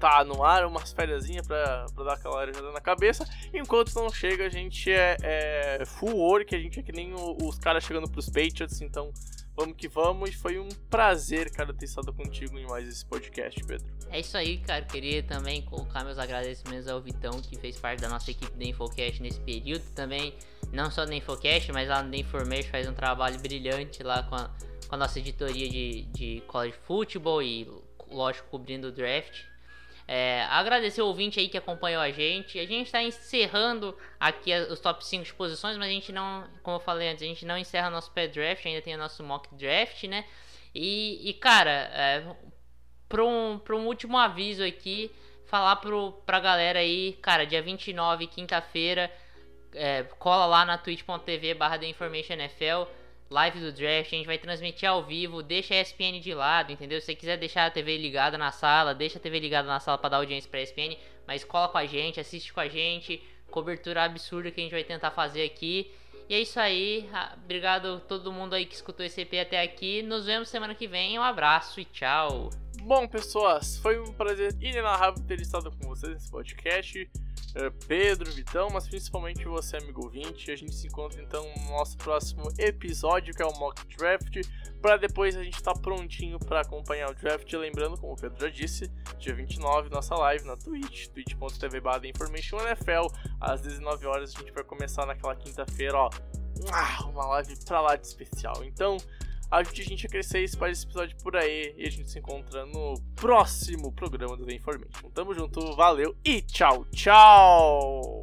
tá no ar, umas férias pra, pra dar aquela arejada na cabeça. Enquanto não chega, a gente é, é full work, a gente é que nem o, os caras chegando pros Patriots, então Vamos que vamos. Foi um prazer, cara, ter estado contigo em mais esse podcast, Pedro. É isso aí, cara. Queria também colocar meus agradecimentos ao Vitão, que fez parte da nossa equipe da Infocast nesse período. Também, não só da Infocast, mas lá no The Information faz um trabalho brilhante lá com a, com a nossa editoria de, de college football e, lógico, cobrindo o draft. É, agradecer o ouvinte aí que acompanhou a gente. A gente está encerrando aqui os top 5 de posições, mas a gente não, como eu falei antes, a gente não encerra nosso pré-draft, ainda tem o nosso mock draft, né? E, e cara, é, para um, um último aviso aqui, falar pro, pra galera aí, cara, dia 29, quinta-feira, é, cola lá na twitch.tv barra NFL live do draft, a gente vai transmitir ao vivo, deixa a ESPN de lado, entendeu? Se você quiser deixar a TV ligada na sala, deixa a TV ligada na sala para dar audiência pra ESPN, mas cola com a gente, assiste com a gente, cobertura absurda que a gente vai tentar fazer aqui. E é isso aí, obrigado a todo mundo aí que escutou esse EP até aqui. Nos vemos semana que vem, um abraço e tchau. Bom, pessoas, foi um prazer inenarrável ter estado com vocês nesse podcast. É, Pedro, Vitão, mas principalmente você, amigo ouvinte. A gente se encontra então no nosso próximo episódio, que é o Mock Draft, para depois a gente estar tá prontinho para acompanhar o draft. Lembrando, como o Pedro já disse, dia 29, nossa live na Twitch, twitch.tv Information NFL, às 19 horas a gente vai começar naquela quinta-feira, ó. Uma live pra lá de especial. Então, ajude a gente a crescer e espalhe esse episódio por aí. E a gente se encontra no próximo programa do The Information. Tamo junto, valeu e tchau, tchau!